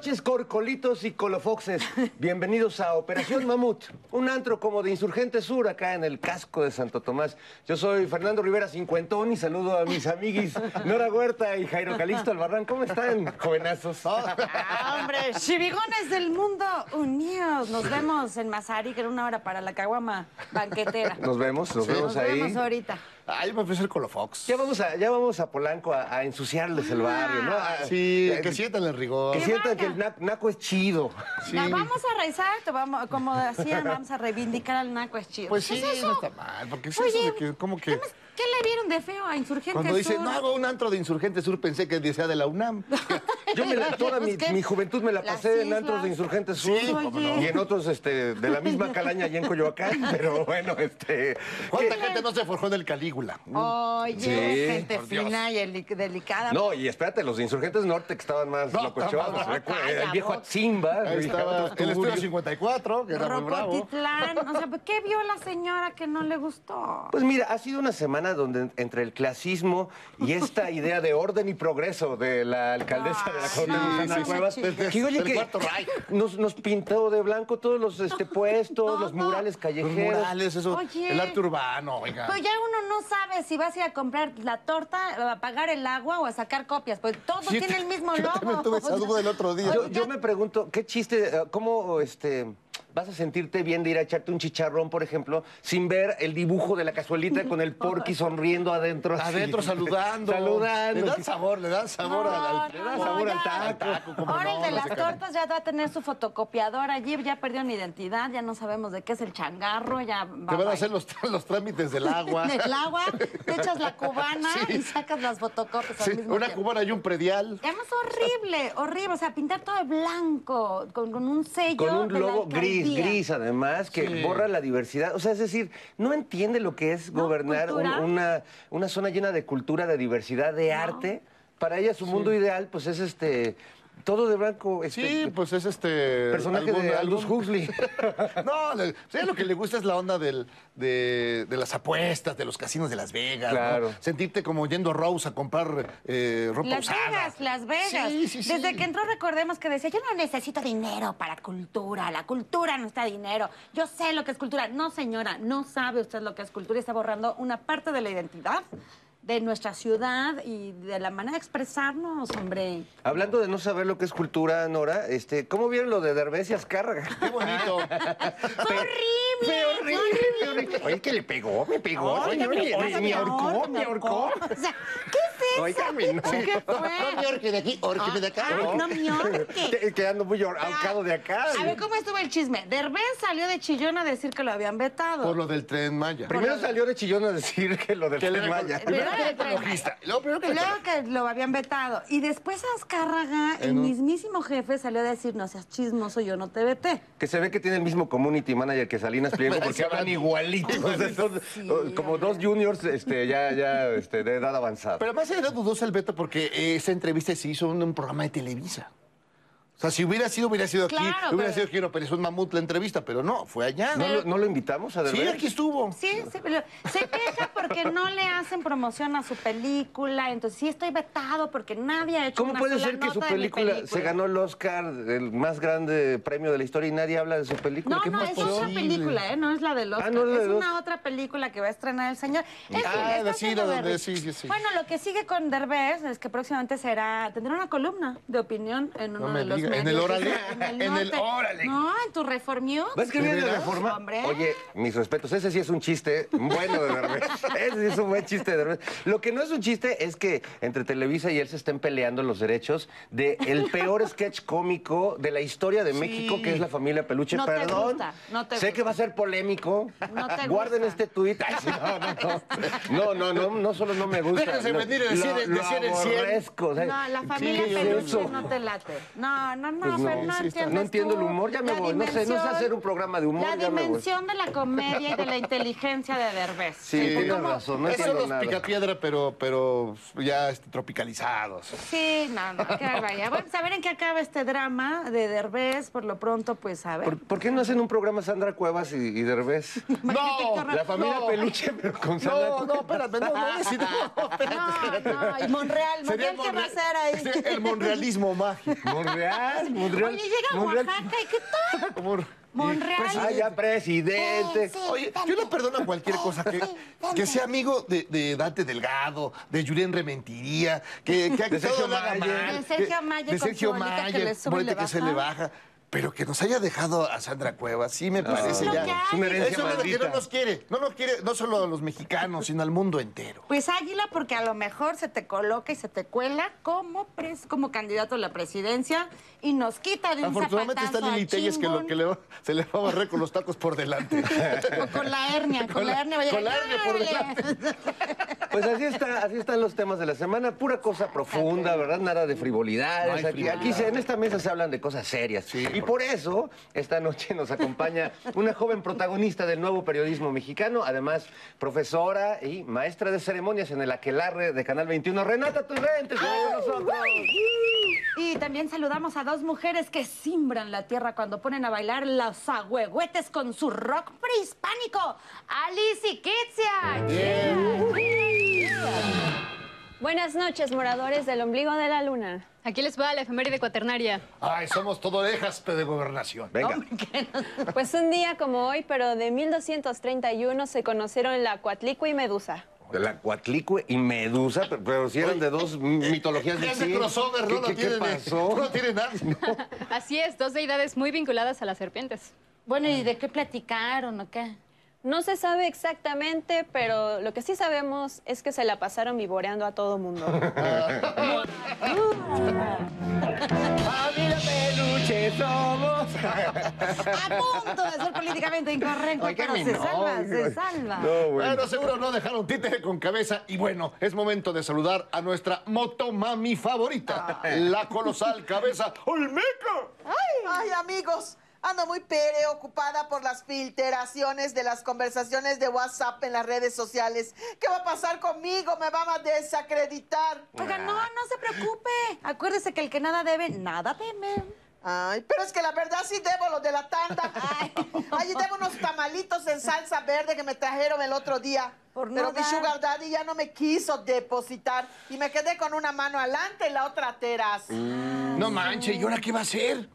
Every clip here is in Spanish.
noches, corcolitos y colofoxes. Bienvenidos a Operación Mamut, un antro como de Insurgente Sur acá en el casco de Santo Tomás. Yo soy Fernando Rivera Cincuentón y saludo a mis amiguis Nora Huerta y Jairo Calixto Albarrán. ¿Cómo están, jovenazos? Ah, hombre, chivigones del mundo unidos. Nos vemos en Mazari, que era una hora para la caguama banquetera. Nos vemos, nos vemos Nos ahí. vemos ahorita. Ah, yo me fui a hacer Colofox. Ya vamos a, ya vamos a Polanco a, a ensuciarles el barrio, ¿no? A- Sí, eh, que sientan el rigor. que sientan que el na- naco es chido. Sí. No, vamos a rezar, te vamos, como decían, vamos a reivindicar al naco, es chido. Pues sí, no está mal. Porque es Oye, eso de que, como que. ¿Qué, le vieron de feo a Insurgente Cuando dice, Sur? no hago un antro de Insurgente Sur, pensé que decía de la UNAM. Yo me la- toda mi, juventud me la pasé en antros de Insurgentes Sur Sí, cómo no. y en otros este, de la misma calaña allá en Coyoacán, pero bueno, este... ¿Cuánta gente no se forjó en el Calígula? Oye, Sí, gente Dios. fina y eli- delicada. No, y espérate, los de Insurgentes Norte que estaban más No, calla, el viejo. Atzimba. Ahí y estaba el estudio tuburios. 54, que era muy bravo. O sea, ¿qué vio la señora que no le gustó? Pues mira, ha sido una semana donde entre el clasismo y esta idea de orden y progreso de la alcaldesa de la no, Cuevas, sí. que oye Del que Cuarto Reich. nos, nos pintó de blanco todos los este, puestos, los murales Los callejeros. murales, eso. Oye. El arte urbano, oiga. Pues ya uno no sabe si vas a ir a comprar la torta, a pagar el agua o a sacar copias. Pues todo Sí, tiene el mismo yo logo. también tuve esa duda el otro día. Yo, yo me pregunto, ¿qué chiste, eh, cómo este, vas a sentirte bien de ir a echarte un chicharrón, por ejemplo, sin ver el dibujo de la cazuelita con el porqui sonriendo adentro. así. Adentro saludando. Saludando. Le dan sabor, le dan sabor No, al, al- le da sabor al taco. como Ahora no, el de no las tortas ya va a tener su fotocopiador allí, ya perdió mi identidad, ya no sabemos de qué es el changarro, ya va Te van a hacer los, los trámites del agua. del agua, te echas la cubana Sí. y sacas las fotocopias al Sí, mismo una tiempo. cubana y un predial. Además, horrible, horrible. O sea, pintar todo de blanco, con, con un sello. Con un logo gris, alcaldía. gris además, que Sí. borra la diversidad. O sea, es decir, no entiende lo que es No, gobernar un- una, una zona llena de cultura, de diversidad, de arte. Para ella su mundo ideal, pues es este todo de blanco. Este, Sí, pues es este. personaje de Aldous Huxley. no, le- sí, lo que le gusta es la onda del, de, de las apuestas, de los casinos de Las Vegas. ¿no? Claro. Sentirte como yendo a Rose a comprar eh, ropa Las usada. Vegas, Las Vegas. Sí, sí, sí. Desde que entró recordemos que decía, yo no necesito dinero para cultura, la cultura no está dinero, yo sé lo que es cultura. No, señora, no sabe usted lo que es cultura y está borrando una parte de la identidad de nuestra ciudad y de la manera de expresarnos, hombre. Hablando de no saber lo que es cultura, Nora, este, ¿cómo vieron lo de Derbez y Azcárraga? Qué bonito. ¡Fue horrible! Fue horrible, horrible. Oye, que le pegó, me pegó. Oye, Oye, me me, ahorcó, me ahorcó. O sea, ¿qué es eso? Óigame, no. ¿Qué fue? No me orque de aquí, orqueme de acá. Ay, no me orque. Que- Quedando muy ahor- ahorcado de acá. A ver, ¿cómo estuvo el chisme? Derbez salió de chillón a decir que lo habían vetado. Por lo del tren Maya. Primero salió de chillón a decir que lo del Tren Maya. Primero El luego primero que Y luego que lo habían vetado. Y después Azcárraga, el En un- mismísimo jefe, salió a decir, no seas chismoso, yo no te veté. Que se ve que tiene el mismo community manager que Salinas Pliego porque hablan igualitos. o sea, son, oh, como dos juniors este, ya, ya este, de edad avanzada. Pero además era dudosa el veto porque eh, esa entrevista se hizo en un programa de Televisa. O sea, si hubiera sido, hubiera sido aquí, Claro, hubiera pero- sido aquí en Operación Mamut la entrevista, pero no, fue allá. ¿No, lo, no lo invitamos a Sí, aquí estuvo. Sí, sí, pero se queja porque no le hacen promoción a su película. Entonces, sí estoy vetado porque nadie ha hecho ¿Cómo una puede sola ser que nota su de película, se ganó el Oscar, el más grande premio de la historia, y nadie habla de su película? No, ¿Qué no, es pasó? otra película, ¿eh? No es la del Oscar. Ah, no es la es una Oscar. otra película que va a estrenar el señor. Es Ah, que está sí, la haciendo donde- Derbez. sí, sí, sí. Bueno, lo que sigue con Derbez es que próximamente será, tendrá una columna de opinión en uno No de los ¿en el Órale? En el, En el norte. Órale. No, en tu Reform News. ¿Va a escribir ¿De de reforma? Hombre. Oye, mis respetos, ese sí es un chiste bueno de Derbez. ese sí es un buen chiste de Derbez. Lo que no es un chiste es que entre Televisa y él se estén peleando los derechos de el peor sketch cómico de la historia de México, que es la familia Peluche. No te Perdón. gusta, no te sé gusta. que va a ser polémico. No te Guarden gusta. este tuit. Ay, no, no, no. No, no, no, no solo no me gusta. Déjense venir a decir- lo- lo decir el cien. aborrezco, o sea, No, la familia ¿qué es peluche no te late. No, no, no, Pues no, Fer, no sí entiendes no entiendo el humor, ya me voy. No sé, no sé hacer un programa de humor, La dimensión de la comedia y de la inteligencia de Derbez. Sí, Entonces, tienes ¿cómo- razón, no entiendo los nada. picapiedra, pero, pero ya este, tropicalizados. Sí, no, no, qué barbaridad. Bueno, pues a ver en qué acaba este drama de Derbez. Por lo pronto, pues a ver. ¿Por, por qué no hacen un programa Sandra Cuevas y, y Derbez? ¡No! La familia no. Peluche, pero con Sandra No, no, espérate, no, no, sí, no, espérate, espérate. No, no, y Monreal, Monreal, ¿qué va a hacer ahí? sí, El monrealismo mágico. Monreal, Monreal. Oye, llega a Monreal. Oaxaca y ¿qué tal? Como- Monreal. Ah, ya, presidente. Oye, yo le perdono cualquier cosa que, que sea amigo de, de Dante Delgado, de Julián Rementiría, que, que, De Sergio haga Mayer. mal, De Sergio que- Mayer que Mayer, le sube que se le baja. Pero que nos haya dejado a Sandra Cuevas, sí me parece No, ya. ya, Es una herencia Eso es lo que no nos quiere. No nos quiere, no solo a los mexicanos, sino al mundo entero. Pues águila, porque a lo mejor se te coloca y se te cuela como, pres- como candidato a la presidencia y nos quita de un Afortunadamente está Lili Telles que, lo, que le va- se le va a barrer con los tacos por delante. O con la hernia, con, la, hernia. va a con la hernia por "Órale". Pues así está, así están los temas de la semana, pura cosa profunda, ¿verdad? Nada de frivolidades. No aquí, aquí se- en esta mesa se hablan de cosas serias. Sí, y por eso, esta noche nos acompaña una joven protagonista del nuevo periodismo mexicano, además profesora y maestra de ceremonias en el Aquelarre de Canal 21, Renata Turrentes, está con nosotros. Y también saludamos a dos mujeres que simbran la tierra cuando ponen a bailar los agüehuetes con su rock prehispánico. Alice y Kitsia. Buenas noches, moradores del ombligo de la luna. Aquí les va la efeméride cuaternaria. Ay, somos todo orejas de gobernación. Venga. Pues un día como hoy, pero de 1231, se conocieron la Coatlicue y Medusa. De la Cuatlicue y Medusa, pero, pero si eran de dos mitologías Ese distintas. crossover ¿Qué, no lo qué- qué tiene, pasó? no tiene nadie. Así es, dos deidades muy vinculadas a las serpientes. Bueno, ¿y de qué platicaron o qué? No se sabe exactamente, pero lo que sí sabemos es que se la pasaron vivoreando a todo mundo. ¡Familia peluche somos! A punto de ser políticamente incorrecto, Ay, pero se salva, se salva. No, bueno. Bueno, seguro no dejaron títere con cabeza. Y bueno, es momento de saludar a nuestra motomami favorita, la colosal cabeza Olmeca. Ay, amigos, ando muy preocupada por las filtraciones de las conversaciones de WhatsApp en las redes sociales. ¿Qué va a pasar conmigo? ¿Me van a desacreditar? Oiga, no, no se preocupe. Acuérdese que el que nada debe, nada teme. Ay, pero es que la verdad sí debo lo de la tanda. Ay, ay, debo unos tamalitos en salsa verde que me trajeron el otro día. Por pero no mi dar. sugar daddy ya no me quiso depositar y me quedé con una mano adelante y la otra atrás. No manche, ¿y ahora qué va a hacer?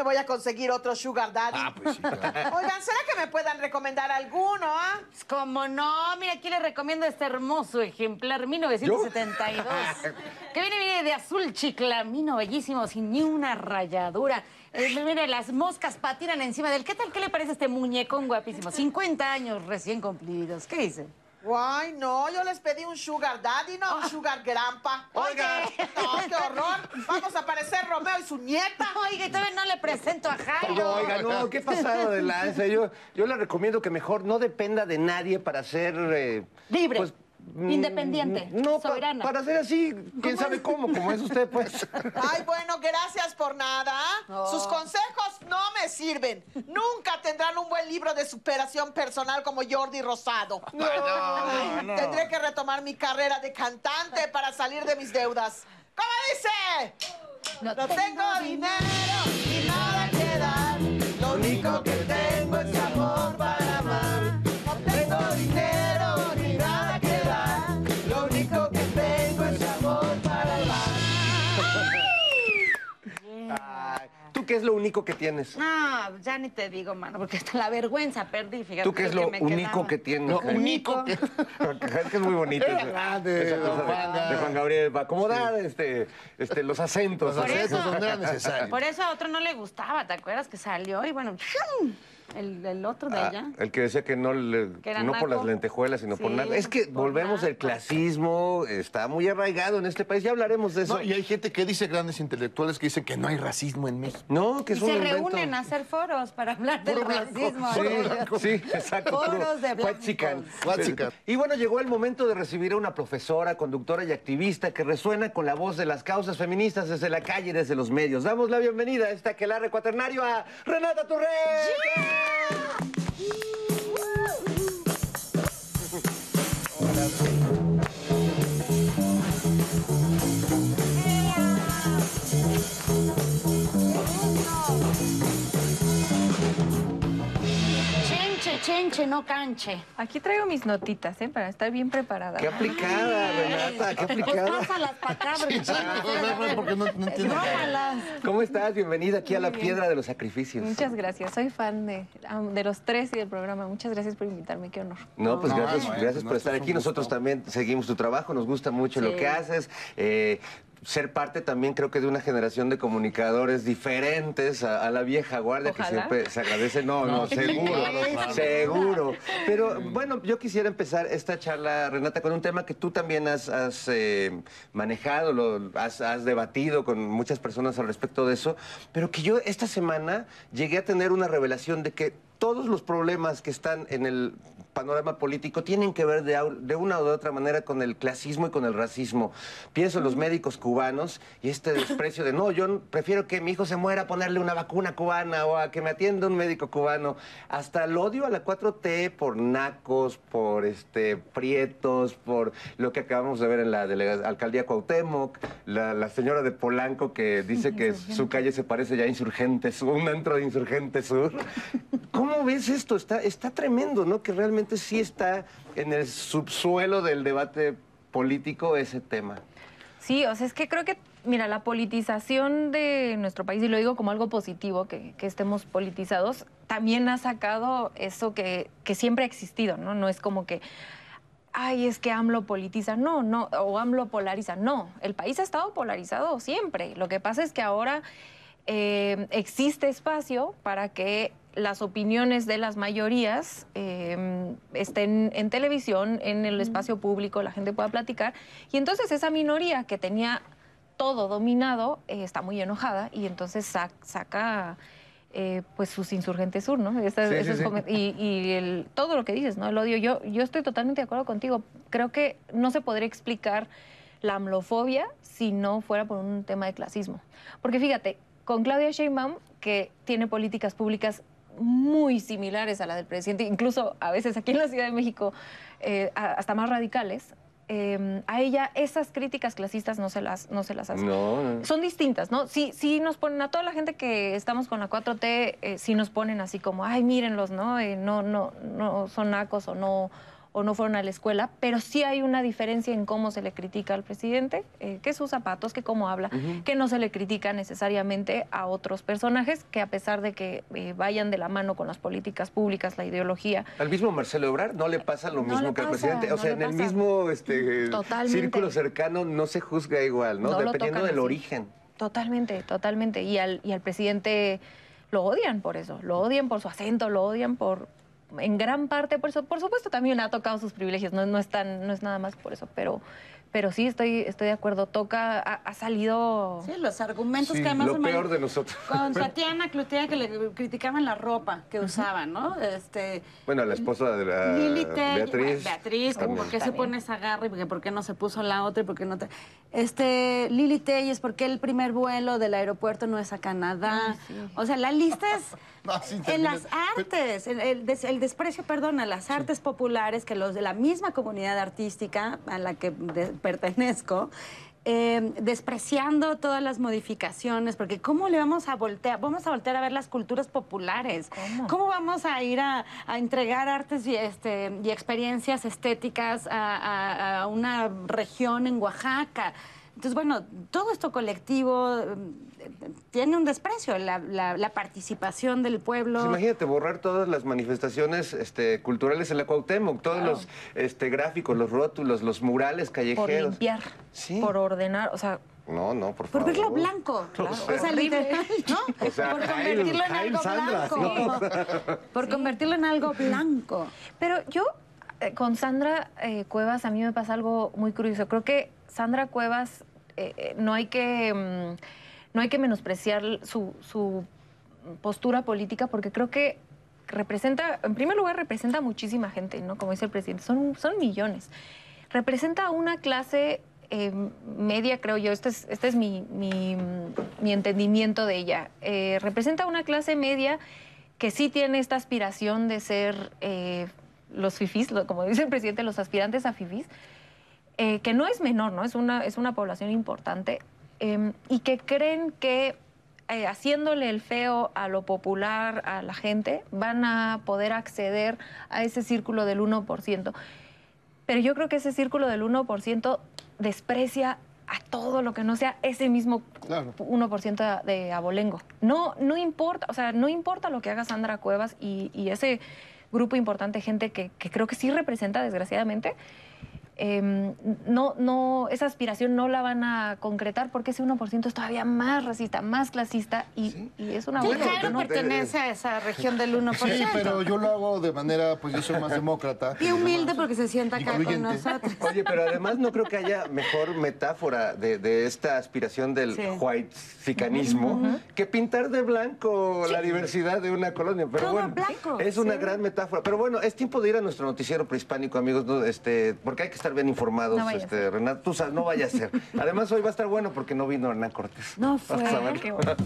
Me voy a conseguir otro sugar daddy. Ah, pues sí, claro. Oigan, ¿será que me puedan recomendar alguno, ah? Pues, Como no, mira, aquí le recomiendo este hermoso ejemplar 1972. que viene, viene de azul chiclamino, bellísimo, sin ni una rayadura. Eh, mire, las moscas patinan encima del. ¿Qué tal? ¿Qué le parece este muñecón guapísimo? 50 años recién cumplidos. ¿Qué dice? Ay, no, yo les pedí un sugar daddy, no un sugar grandpa. Oiga. No, qué horror. Vamos a parecer Romeo y su nieta. Oiga, y todavía no le presento a Jairo. Oiga, no, qué pasado de lanza. Yo, yo le recomiendo que mejor no dependa de nadie para ser... eh, Libre, mm, independiente, No, pa- soberana. para ser así, quién sabe cómo, como es usted, pues. Ay, bueno, gracias por nada. ¿ah? Sus consejos no me sirven. Nunca tendrán un buen libro de superación personal como Jordi Rosado. Ay, Tendré que retomar mi carrera de cantante para salir de mis deudas. ¿Cómo dice? No No tengo dinero y nada que dar. Lo único que qué es lo único que tienes? No, ya ni te digo, mano, porque hasta la vergüenza perdí, fíjate. ¿Tú qué es que lo me único quedaba. que tienes? Lo único que... Es que es muy bonito. Era esa- grande, esa don cosa de- Juan Gabriel, para acomodar este, este, los acentos. Los acentos eso. no eran necesarios. Por eso a otro no le gustaba, ¿te acuerdas que salió? Y bueno, el, el otro de Ah, allá. el que decía que no, le- Que no por las lentejuelas, sino por nada. Es que volvemos naco. clasismo, está muy arraigado en este país, ya hablaremos de eso. No, y hay gente que dice, grandes intelectuales, que dicen que no hay racismo en México. No, que Y es un se invento. reúnen a hacer foros para hablar del racismo. Sí, exacto. Foros de blancos. huachican. Huachican. Y bueno, llegó el momento de recibir a una profesora, conductora y activista que resuena con la voz de las causas feministas desde la calle y desde los medios. Damos la bienvenida a este aquelarre cuaternario a Renata Torres. Chenche, chenche, no canche. Aquí traigo mis notitas, ¿eh? Para estar bien preparada. Qué aplicada, Renata, qué Pues aplicada. pásalas para acá, porque Exacto, no, no, porque no, no entiendo. Róbalas. ¿Cómo estás? Bienvenida aquí a la bien. piedra de los sacrificios. Muchas gracias. Soy fan de, de los tres y del programa. Muchas gracias por invitarme. Qué honor. No, pues No, gracias, no, gracias no, por estar aquí. Nosotros también seguimos tu trabajo, nos gusta mucho lo Sí. que haces. Eh, ser parte también creo que de una generación de comunicadores diferentes a, a la vieja guardia que siempre se agradece. No, no, seguro, seguro. Pero bueno, yo quisiera empezar esta charla, Renata, con un tema que tú también has, has, eh, manejado, lo, has, has debatido con muchas personas al respecto de eso, pero que yo esta semana llegué a tener una revelación de que todos los problemas que están en el panorama político tienen que ver de, una o de otra manera con el clasismo y con el racismo. Pienso en los médicos cubanos y este desprecio de, no, yo prefiero que mi hijo se muera a ponerle una vacuna cubana o a que me atienda un médico cubano. Hasta el odio a la 4T por nacos, por este prietos, por lo que acabamos de ver en la alcaldía Cuauhtémoc, la, la señora de Polanco que dice que su calle se parece ya a Insurgente Sur, un antro de Insurgente Sur. ¿Cómo ves esto? Está, está tremendo, ¿no? Que realmente sí está en el subsuelo del debate político ese tema. Sí, o sea, es que creo que, mira, la politización de nuestro país, y lo digo como algo positivo, que, que estemos politizados, también ha sacado eso que, que siempre ha existido, ¿no? No es como que, ay, es que AMLO politiza, no, no, o AMLO polariza, no. El país ha estado polarizado siempre. Lo que pasa es que ahora eh, existe espacio para que las opiniones de las mayorías eh, estén en televisión, en el espacio público, la gente pueda platicar. Y entonces esa minoría que tenía todo dominado eh, está muy enojada y entonces sa- saca eh, pues sus insurgentes sur, ¿no? Esa- Sí, sí, esos sí. comen- Y, y el- todo lo que dices, ¿no? El odio. Yo, yo estoy totalmente de acuerdo contigo. Creo que no se podría explicar la amlofobia si no fuera por un tema de clasismo. Porque fíjate, con Claudia Sheinbaum, que tiene políticas públicas muy similares a la del presidente, incluso a veces aquí en la Ciudad de México, eh, hasta más radicales, eh, a ella esas críticas clasistas no se las, no se las hace. No. Son distintas, ¿no? Sí, sí nos ponen, a toda la gente que estamos con la 4T, eh, sí nos ponen así como, ay, mírenlos, ¿no? Eh, no, no, no son nacos o no, o no fueron a la escuela, pero sí hay una diferencia en cómo se le critica al presidente, eh, que sus zapatos, que cómo habla, que no se le critica necesariamente a otros personajes que a pesar de que eh, vayan de la mano con las políticas públicas, la ideología, Al mismo Marcelo Ebrard no le pasa lo mismo que al presidente. O no sea, en el mismo este, Totalmente. círculo cercano no se juzga igual, ¿no? Dependiendo del así. origen. Totalmente, totalmente. Y al, y al presidente lo odian por eso, lo odian por su acento, lo odian por, en gran parte por eso. Por supuesto también ha tocado sus privilegios, no, no, es, tan- no es nada más por eso, pero, pero sí estoy, estoy de acuerdo. Toca, ha, ha salido... Sí, los argumentos Sí, que además... lo peor de nosotros. Con Tatiana Cloutier que le criticaban la ropa que usaban, ¿no? Este... Bueno, la esposa de la Lili Beatriz. Beatriz, como. ¿por qué se pone esa garra y por qué, por qué no se puso la otra y por qué no te... Este, Lili Telles, ¿por qué el primer vuelo del aeropuerto no es a Canadá? O sea, la lista es en las artes, el, el des- el desprecio, perdón, a las artes populares que los de la misma comunidad artística a la que de- pertenezco, eh, despreciando todas las modificaciones, porque ¿cómo le vamos a voltear? Vamos a voltear a ver las culturas populares. ¿Cómo? vamos a ir a, a entregar artes y, este, y experiencias estéticas a, a- a una región en Oaxaca? Entonces, bueno, todo esto colectivo eh, tiene un desprecio, la, la- la participación del pueblo. Pues imagínate borrar todas las manifestaciones este, culturales en la Cuauhtémoc, todos los este, gráficos, los rótulos, los murales Por callejeros. limpiar, Sí. por ordenar, o sea, No, no, por Por favor. verlo blanco. Claro. O sea, literal, ¿no? O sea, por convertirlo en algo Sandra, blanco. Por convertirlo en algo blanco. Pero yo, eh, con Sandra eh, Cuevas, a mí me pasa algo muy curioso. Creo que Sandra Cuevas eh, eh, no hay que mm, no hay que menospreciar su, su postura política porque creo que representa, en primer lugar, representa muchísima gente, ¿no? Como dice el presidente, son, son millones. Representa una clase eh, media, creo yo, este es, este es mi, mi, mm, mi entendimiento de ella. Representa una clase media que sí tiene esta aspiración de ser los fifís, como dice el presidente, los aspirantes a fifís, eh, que no es menor, ¿no? Es una, es una población importante, eh, y que creen que eh, haciéndole el feo a lo popular, a la gente, van a poder acceder a ese círculo del 1%. Pero yo creo que ese círculo del 1% desprecia a todo lo que no sea ese mismo Claro. 1% de, abolengo. No, no importa, o sea, no importa lo que haga Sandra Cuevas y, y ese grupo importante de gente que, que creo que sí representa, desgraciadamente, eh, no, no, esa aspiración no la van a concretar porque ese 1% es todavía más racista, más clasista y, y es una Sí, buena Jairo no te- pertenece a esa región del 1%. Sí, pero yo lo hago de manera, pues yo soy más demócrata. Y humilde porque se sienta acá con nosotros. Oye, pero además no creo que haya mejor metáfora de, de esta aspiración del Sí. white que pintar de blanco la diversidad de una colonia. Pero Todo bueno, blanco, es una gran metáfora. Pero bueno, es tiempo de ir a nuestro noticiero prehispánico, amigos, ¿no? este, porque hay que estar bien informados, No este, Renato. Tú sabes, no vaya a ser. Además, hoy va a estar bueno porque no vino Hernán Cortés. No fue. Vamos a ver. Qué bueno.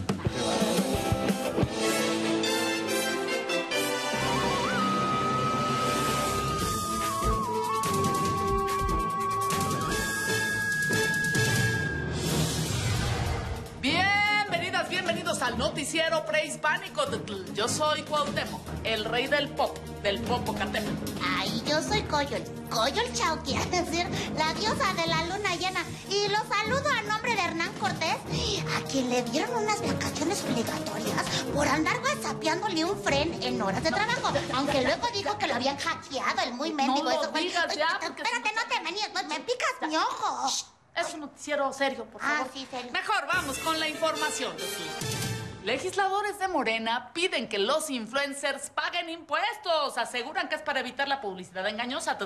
Bienvenidas, bienvenidos al noticiero prehispánico. Yo soy Cuauhtémoc, el rey del pop, del Popocatépetl. Ay, yo soy Coyol. Coyol Chauqui, es decir, la diosa de la luna llena. Y los saludo a nombre de Hernán Cortés, a quien le dieron unas vacaciones obligatorias por andar whatsappeándole un fren en horas de trabajo. Aunque luego dijo que lo habían hackeado, el muy mendigo. lo eso fue- digas ya, Espérate, no te menías, no, me picas mi ojo. Es un noticiero serio, por Ah, favor. sí, serio. Mejor vamos con la información. Legisladores de Morena piden que los influencers paguen impuestos. Aseguran que es para evitar la publicidad engañosa,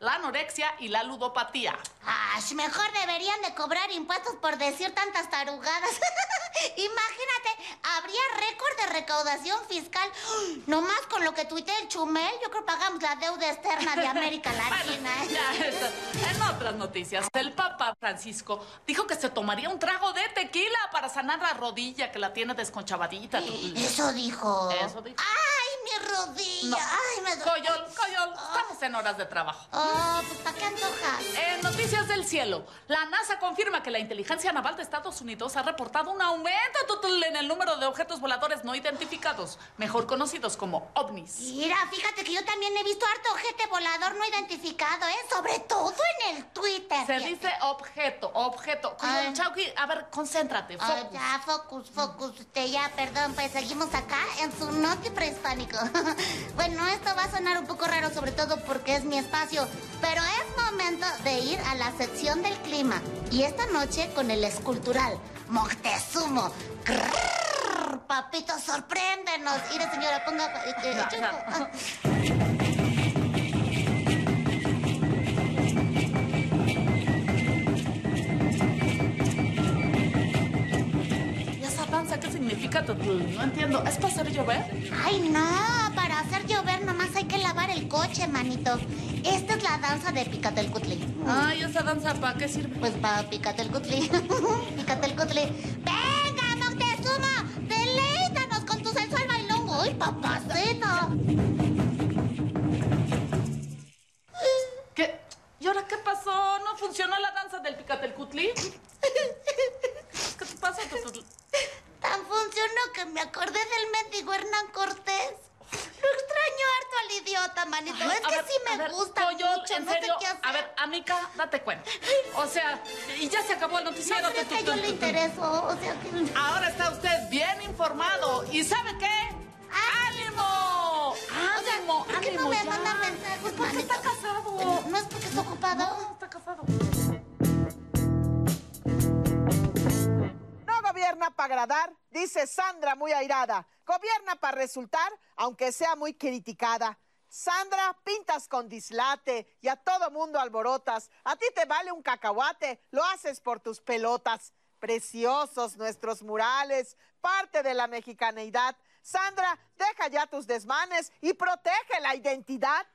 la anorexia y la ludopatía. Ash, mejor deberían de cobrar impuestos por decir tantas tarugadas. Imagínate, habría récord de recaudación fiscal. No más con lo que tuitea el Chumel, yo creo que pagamos la deuda externa de América Latina. Bueno, ya, eso. En otras noticias, el Papa Francisco dijo que se tomaría un trago de tequila para sanar la rodilla que la tiene Tutl. Eso dijo. Eso dijo. ¡Ay, mi rodilla! No. ¡Ay, me duele! Coyol, Coyol, estamos en horas de trabajo. Oh, pues ¿para qué antojas? En Noticias del Cielo, la NASA confirma que la inteligencia naval de Estados Unidos ha reportado un aumento total en el número de objetos voladores no identificados, mejor conocidos como ovnis. Mira, fíjate que yo también he visto harto ojete volador no identificado, ¿eh? Sobre todo en el Twitter. Se fíjate. dice objeto, objeto. Ay. Chauqui, a ver, concéntrate, Ah, focus. ya, focus, focus. Usted ya, perdón, pues seguimos acá en su noti prehispánico. bueno, esto va a sonar un poco raro, sobre todo porque es mi espacio, pero es momento de ir a la sección del clima. Y esta noche con el escultural Moctezuma. Grrr, papito, sorpréndenos. Mire, señora, ponga... eh, eh, Tutl? No entiendo. ¿Es para hacer llover? Ay, no, para hacer llover nomás hay que lavar el coche, manito. Esta es la danza de Picatelcutli. Ay, ¿esa danza para qué sirve? Pues para Picatelcutli. Picatelcutli. ¡Venga, Moctezuma! ¡Deleítanos con tu sensual bailongo! ¡Ay, papacito! ¿Qué? ¿Y ahora qué pasó? ¿No funcionó la danza del Picatelcutli? ¿Qué te pasa? Tan funcionó que me acordé del mendigo Hernán Cortés. Lo extraño harto al idiota, manito. es que ver, sí me ver, gusta Coyol, mucho. en no sé serio, qué hacer. A ver, Amica, date cuenta. O sea, y ya se acabó el noticiero. No, que yo le intereso. O sea que... Ahora está usted bien informado. ¿Y sabe qué? ¡Ánimo! ¡Ánimo! ¿por qué no me manda mensajes, Porque manito? está casado. ¿No es porque está ocupado? No, está casado. Gobierna para agradar, dice Sandra muy airada. Gobierna para resultar, aunque sea muy criticada. Sandra, pintas con dislate y a todo mundo alborotas. A ti te vale un cacahuate, lo haces por tus pelotas. Preciosos nuestros murales, parte de la mexicaneidad. Sandra, deja ya tus desmanes y protege la identidad.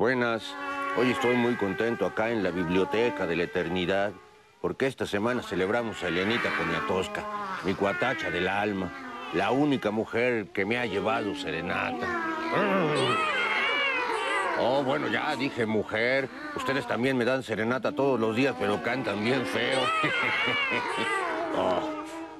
Buenas. Hoy estoy muy contento acá en la Biblioteca de la Eternidad, porque esta semana celebramos a Elenita Poniatowska, mi cuatacha del alma, la única mujer que me ha llevado serenata. Oh, bueno, ya dije mujer. Ustedes también me dan serenata todos los días, pero cantan bien feo. Oh,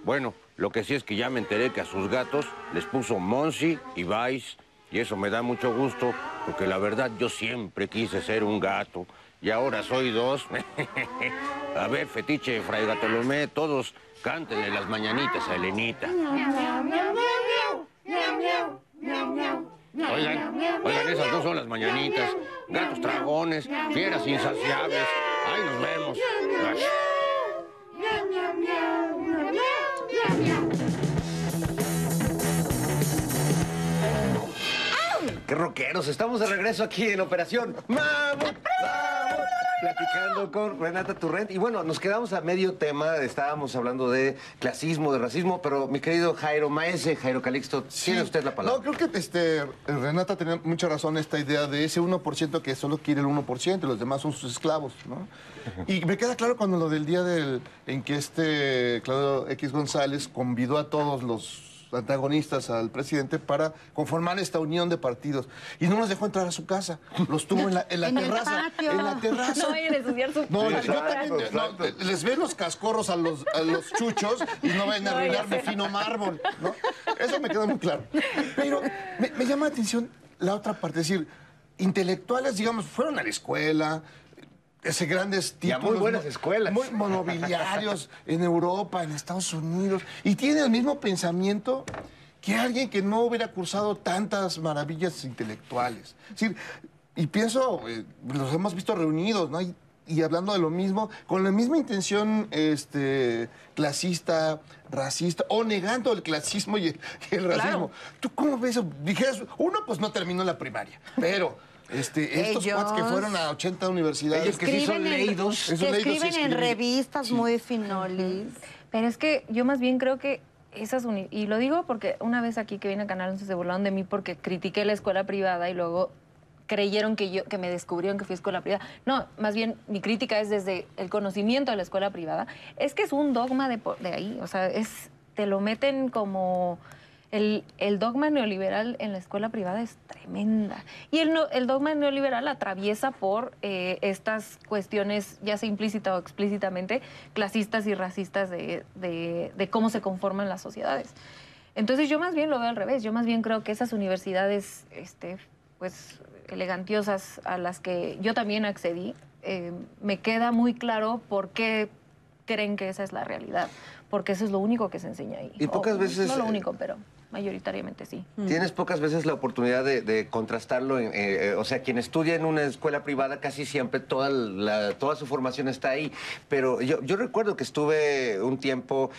Bueno, lo que sí es que ya me enteré que a sus gatos les puso Monsi y Vice, y eso me da mucho gusto, porque la verdad yo siempre quise ser un gato, y ahora soy dos. a ver, fetiche, Fray Gatolomé, todos cántenle las mañanitas a Elenita. Oigan, oigan, esas no son las mañanitas. Gatos dragones, fieras insaciables. Ahí nos vemos. Ay. ¡Qué rockeros! Estamos de regreso aquí en Operación Mamut. Mamut. Platicando con Renata Turrent. Y bueno, nos quedamos a medio tema. Estábamos hablando de clasismo, de racismo, pero mi querido Jairo Maese, Jairo Calixto, tiene usted la palabra. No, creo que este, Renata tenía mucha razón esta idea de ese 1% que solo quiere el 1% y los demás son sus esclavos, ¿no? Y me queda claro cuando lo del día del, en que este Claudio X González convidó a todos los antagonistas al presidente para conformar esta unión de partidos y no los dejó entrar a su casa, los tuvo en la, en la En el terraza, en la terraza. No vayan a ensuciar su No, yo también, no, les ven los cascorros a los, a los chuchos y no vayan a arruinar mi fino mármol, ¿no? Eso me queda muy claro. Pero me, me llama la atención la otra parte, es decir, intelectuales, digamos, fueron a la escuela, ese grandes Y a títulos. muy buenas escuelas. Muy monobiliarios en Europa, en Estados Unidos. Y tiene el mismo pensamiento que alguien que no hubiera cursado tantas maravillas intelectuales. Es decir, y pienso, eh, los hemos visto reunidos, ¿no? Y, y hablando de lo mismo, con la misma intención este, clasista, racista, o negando el clasismo y el, y el racismo. ¿Tú cómo ves eso? Dijeras, uno pues no terminó la primaria, pero este, estos Ellos- cuates que fueron a 80 universidades... Ellos que sí son Escriben en- leídos. Que leídos sí escriben en revistas Sí. muy finolis. Pero es que yo más bien creo que esas uni- y lo digo porque una vez aquí que vine a Canal 11 se burlaron de mí porque critiqué la escuela privada y luego creyeron que yo que me descubrieron que fui escuela privada. No, más bien mi crítica es desde el conocimiento de la escuela privada. Es que es un dogma de, de ahí, o sea, es te lo meten como el, el dogma neoliberal en la escuela privada es tremenda. Y el, no- el dogma neoliberal atraviesa por eh, estas cuestiones, ya sea implícita o explícitamente, clasistas y racistas de, de- de cómo se conforman las sociedades. Entonces yo más bien lo veo al revés. Yo más bien creo que esas universidades, este, pues, elegantiosas a las que yo también accedí, eh, me queda muy claro por qué creen que esa es la realidad. Porque eso es lo único que se enseña ahí. Y pocas veces, No lo eh, único, pero mayoritariamente sí. Tienes pocas veces la oportunidad de, de contrastarlo. en, eh, eh, o sea, quien estudia en una escuela privada casi siempre toda, la- toda su formación está ahí. Pero yo, yo recuerdo que estuve un tiempo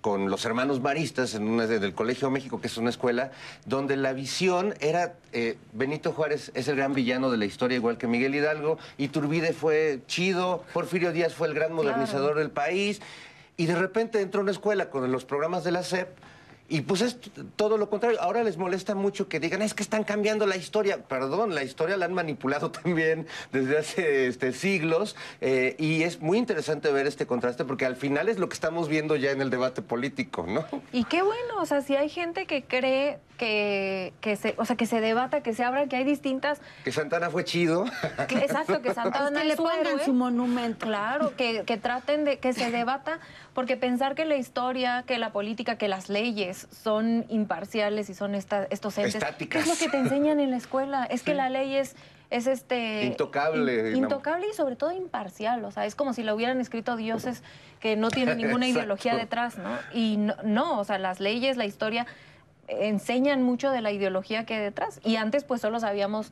con los hermanos maristas en una de- del Colegio México, que es una escuela, donde la visión era eh, Benito Juárez es el gran villano de la historia, igual que Miguel Hidalgo. Iturbide fue chido, Porfirio Díaz fue el gran modernizador del país. Y de repente entró a una escuela con los programas de la SEP y pues es todo lo contrario. Ahora les molesta mucho que digan, es que están cambiando la historia. Perdón, la historia la han manipulado también desde hace este, siglos. eh, y es muy interesante ver este contraste porque al final es lo que estamos viendo ya en el debate político, ¿no? Y qué bueno, o sea, si hay gente que cree que, que se, o sea, que se debata, que se abra, que hay distintas, Que Santana fue chido. que- exacto, que Santana que le pongan su monumento. Claro, que, que traten de que se debata, porque pensar que la historia, que la política, que las leyes son imparciales y son esta- estos entes. Estáticas. ¿Qué es lo que te enseñan en la escuela? Es que la ley es, es este Intocable, in- ¿no? intocable y sobre todo imparcial. O sea, es como si la hubieran escrito dioses que no tienen ninguna ideología detrás, ¿no? Y no, no, o sea, las leyes, la historia enseñan mucho de la ideología que hay detrás. Y antes, pues solo sabíamos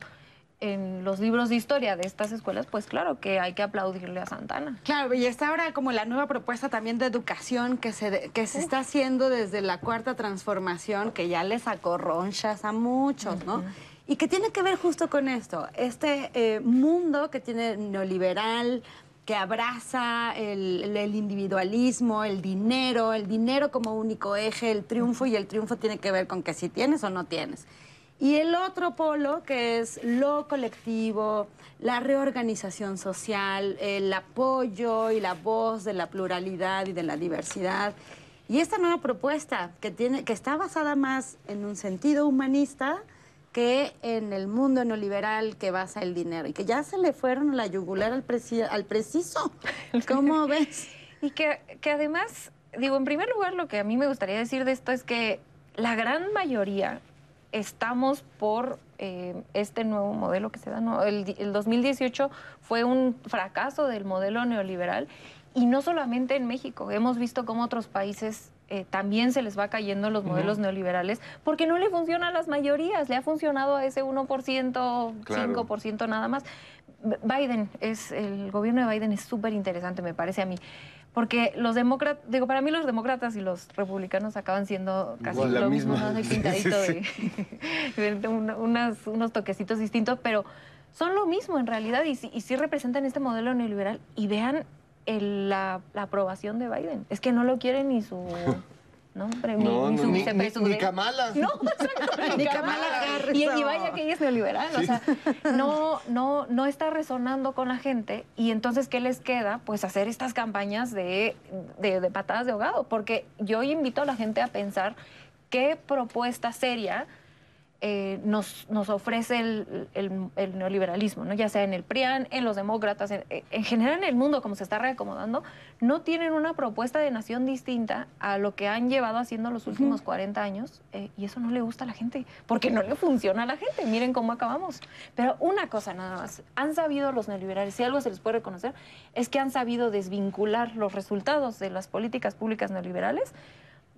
en los libros de historia de estas escuelas, pues claro que hay que aplaudirle a Santana. Claro, y está ahora como la nueva propuesta también de educación que se, que se está haciendo desde la cuarta transformación, que ya le sacó ronchas a muchos, ¿no? Y que tiene que ver justo con esto, este eh, mundo que tiene neoliberal, que abraza el, el individualismo, el dinero, el dinero como único eje, el triunfo, y el triunfo tiene que ver con que si tienes o no tienes. Y el otro polo, que es lo colectivo, la reorganización social, el apoyo y la voz de la pluralidad y de la diversidad. Y esta nueva propuesta, que, tiene, que está basada más en un sentido humanista que en el mundo neoliberal que basa el dinero. Y que ya se le fueron la yugular al, preci- al preciso. ¿Cómo ves? Y que, que además, digo, en primer lugar, lo que a mí me gustaría decir de esto es que la gran mayoría estamos por eh, este nuevo modelo que se da. ¿no? El, el 2018 fue un fracaso del modelo neoliberal y no solamente en México. Hemos visto cómo otros países eh, también se les va cayendo los modelos neoliberales porque no le funciona a las mayorías, le ha funcionado a ese 1%, Claro. 5% nada más. Biden es el gobierno de Biden es súper interesante me parece a mí porque los demócratas digo para mí los demócratas y los republicanos acaban siendo casi Igual, lo mismo. ¿no? Pintadito Sí, de, de un- unas- unos toquecitos distintos pero son lo mismo en realidad y, sí- y sí representan este modelo neoliberal y vean el- la, la aprobación de Biden es que no lo quiere ni su nombre ni, No, ni no, su ni- Ni, Kamala. No, exacto, Ni Kamala Y, y no. vaya que ella es neoliberal, o sea, no, no, no está resonando con la gente. Y entonces, ¿qué les queda? Pues hacer estas campañas de, de, de patadas de ahogado. Porque yo invito a la gente a pensar qué propuesta seria eh, nos, nos ofrece el, el- el neoliberalismo, ¿no? ya sea en el PRIAN, en los demócratas, en, en general en el mundo, como se está reacomodando, no tienen una propuesta de nación distinta a lo que han llevado haciendo los últimos 40 años, eh, y eso no le gusta a la gente, porque no le funciona a la gente. Miren cómo acabamos. Pero una cosa nada más, han sabido los neoliberales, si algo se les puede reconocer, es que han sabido desvincular los resultados de las políticas públicas neoliberales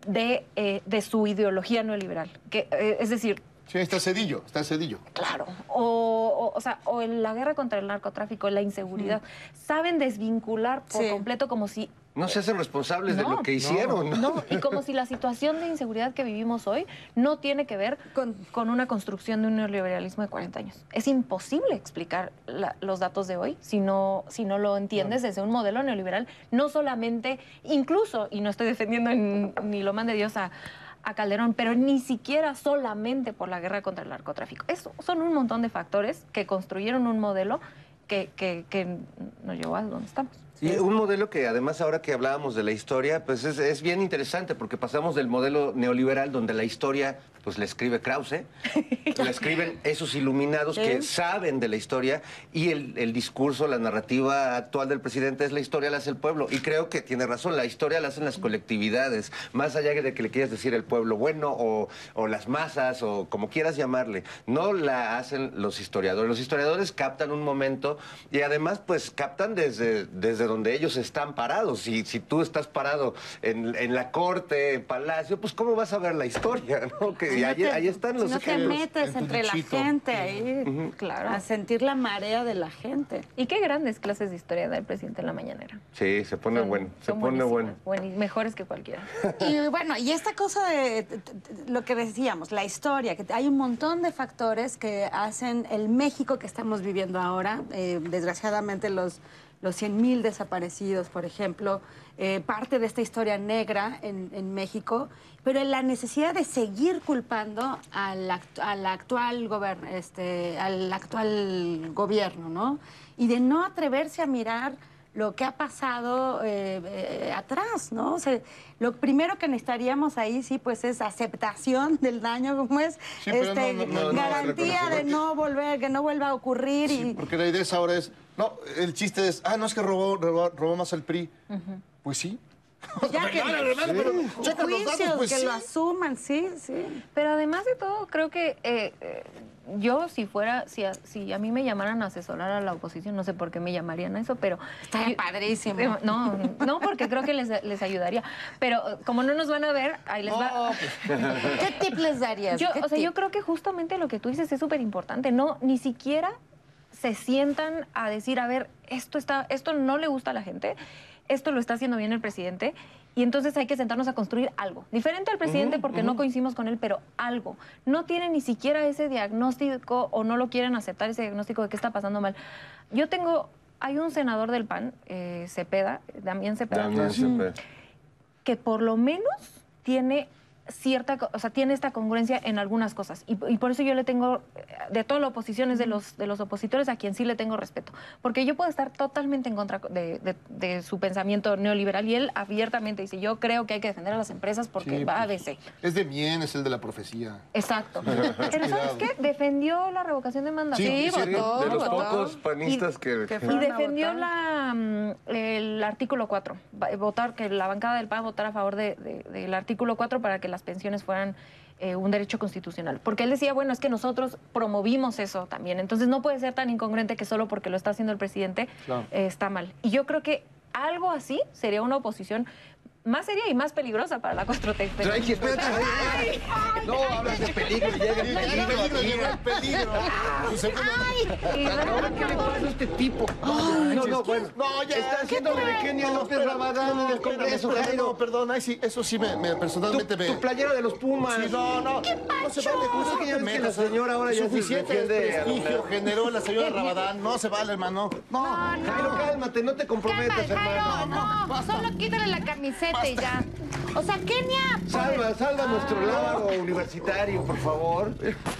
de, eh, de su ideología neoliberal. Que, eh, es decir, Sí, está Cedillo, está Cedillo. Claro. O, o, o sea, o en la guerra contra el narcotráfico, la inseguridad. Saben desvincular por Sí. completo como si... No se hacen responsables de No, lo que hicieron. No, y como si la situación de inseguridad que vivimos hoy no tiene que ver con, con una construcción de un neoliberalismo de 40 años. Es imposible explicar la- los datos de hoy si no, si no lo entiendes desde un modelo neoliberal, no solamente, incluso, y no estoy defendiendo en- ni lo mande Dios a, a Calderón, pero ni siquiera solamente por la guerra contra el narcotráfico. Eso son un montón de factores que construyeron un modelo que, que, que nos llevó a donde estamos. Y un modelo que además ahora que hablábamos de la historia, pues es, es bien interesante porque pasamos del modelo neoliberal donde la historia pues la escribe Krause, la escriben esos iluminados que saben de la historia y el, el discurso, la narrativa actual del presidente es la historia la hace el pueblo. Y creo que tiene razón, la historia la hacen las colectividades, más allá de que le quieras decir el pueblo bueno o, o las masas o como quieras llamarle, no la hacen los historiadores. Los historiadores captan un momento y además pues captan desde, desde donde ellos están parados. Si, si tú estás parado en, en la corte, en palacio, pues ¿cómo vas a ver la historia? ¿no? Que Si no ahí, te- ahí están los si no te metes entre la gente ahí, Claro. a sentir la marea de la gente. Y qué grandes clases de historia da el presidente en la mañanera. Sí, se pone Son- bueno, se pone bueno. mejores que cualquiera. Y bueno, y esta cosa de lo que decíamos, la historia, que hay un montón de factores que hacen el México que estamos viviendo ahora. Eh, desgraciadamente los, los 100.000 desaparecidos, por ejemplo, eh, parte de esta historia negra en, en México, pero la necesidad de seguir culpando al, act- al actual este, al actual gobierno, ¿no? Y de no atreverse a mirar lo que ha pasado eh, eh, atrás, ¿no? O sea, lo primero que necesitaríamos ahí sí, pues es aceptación del daño, como es Sí, este, no, no, no, no, garantía de no volver, que no vuelva a ocurrir Sí, y porque la idea es ahora es, no, el chiste es, ah, no es que robó, robó, robó más el PRI. Pues sí. ya que pero los datos, pues que sí. lo asuman, sí, sí. Pero además de todo, creo que eh, eh, yo si fuera, si a, si a mí me llamaran a asesorar a la oposición, no sé por qué me llamarían a eso, pero... Está yo- padrísimo. Eh, No, no, porque creo que les, les ayudaría. Pero eh, como no nos van a ver, ahí les va. ¿Qué tip les darías? Yo, ¿Qué o sea, yo creo que justamente lo que tú dices es súper importante. No, ni siquiera se sientan a decir, a ver, esto está, esto no le gusta a la gente, esto lo está haciendo bien el presidente, y entonces hay que sentarnos a construir algo. Diferente al presidente porque no coincidimos con él, pero algo. No tienen ni siquiera ese diagnóstico o no lo quieren aceptar ese diagnóstico de qué está pasando mal. Yo tengo, hay un senador del PAN, eh, Cepeda, Damián Cepeda, se ve. que por lo menos tiene cierta, o sea, tiene esta congruencia en algunas cosas. Y, y por eso yo le tengo, eh, de toda la oposición, es de los, de los opositores a quien sí le tengo respeto. Porque yo puedo estar totalmente en contra de, de- de su pensamiento neoliberal y él abiertamente dice, yo creo que hay que defender a las empresas porque Sí, va a pues, ABC. Es de Mien, es el de la profecía. Exacto. Pero ¿sabes qué? Defendió la revocación de mandato. Sí, sí, votó, de los votó. pocos panistas que... que Y a defendió la, mm, el artículo 4, va- votar que la bancada del PAN votara a favor de- de- del artículo 4 para que las pensiones fueran eh, un derecho constitucional. Porque él decía, bueno, es que nosotros promovimos eso también, entonces no puede ser tan incongruente que solo porque lo está haciendo el presidente Claro. eh, está mal. Y yo creo que algo así sería una oposición más seria y más peligrosa para la 4T. Tranqui, espérate. ay, ay. No, hablas de peligro llega el peligro el peligro. Su segundo- Y Ahora, ¿qué le pasa a este tipo? no, no, bueno. No, ya. Está haciéndole de Kenia López Rabadán en el Congreso, Espérame, Jairo. No, perdón, ay, sí, eso sí me, me- Tu, personalmente me... tu playera de los Pumas. Sí, no, no. No se vale, No, no, es que la señora ahora ya se Suficiente prestigio generó la señora Rabadán. No se vale, hermano. No. Jairo, cálmate, no te comprometas, hermano. no, solo quítale la camiseta ya. O sea, Kenia. Salva, salva nuestro lábaro universitario, por favor.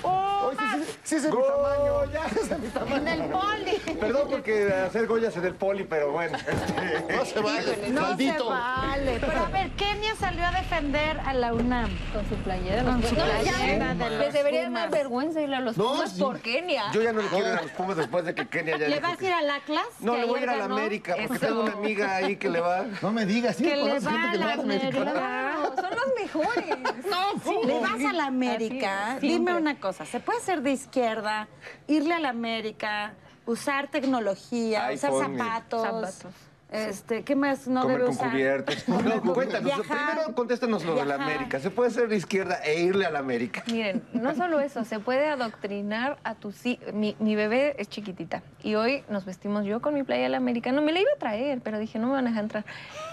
Oye, sí, sí, Sí, es mi tamaño. Ya, es mi En el poli. Perdón porque hacer Goyas en el poli, pero bueno. este, No se vale, No maldito. se vale. Pero a ver, Kenia salió a defender a la UNAM. Con su playera. Con su playera No, Les debería dar vergüenza ir a los No, Pumas sí. por Kenia. Yo ya no le quiero ir a los Pumas después de que Kenia ya ¿Le dijo vas a ir al Atlas? No, que le voy a ir a la? América porque Eso. tengo una amiga ahí que le va. No me digas, sí, Que le va gente a que la va a la América. América. Claro, son los mejores. No, ¿Le vas a la América? Así Dime una cosa, ¿se puede ser de izquierda, irle a la América, usar tecnología, usar zapatos? Zapatos. Este, ¿qué más no comer debe con usar? cubiertos. No, cuéntanos. Viajar. Primero contéstanos lo de la. América. ¿Se puede ser de izquierda e irle a la América? Miren, no solo eso, se puede adoctrinar a tus hijos. Mi, mi bebé es chiquitita y hoy nos vestimos yo con mi playa del americano. Me la iba a traer, pero dije, no me van a dejar entrar.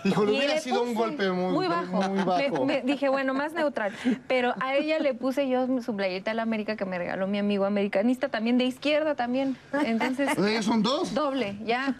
Híjole, Y hubiera le sido un golpe muy- bajo. muy bajo. Me- me- dije, bueno, más neutral. Pero a ella le puse yo su playita del América que me regaló mi amigo americanista, también de izquierda también. Entonces, ya son dos. doble, ya.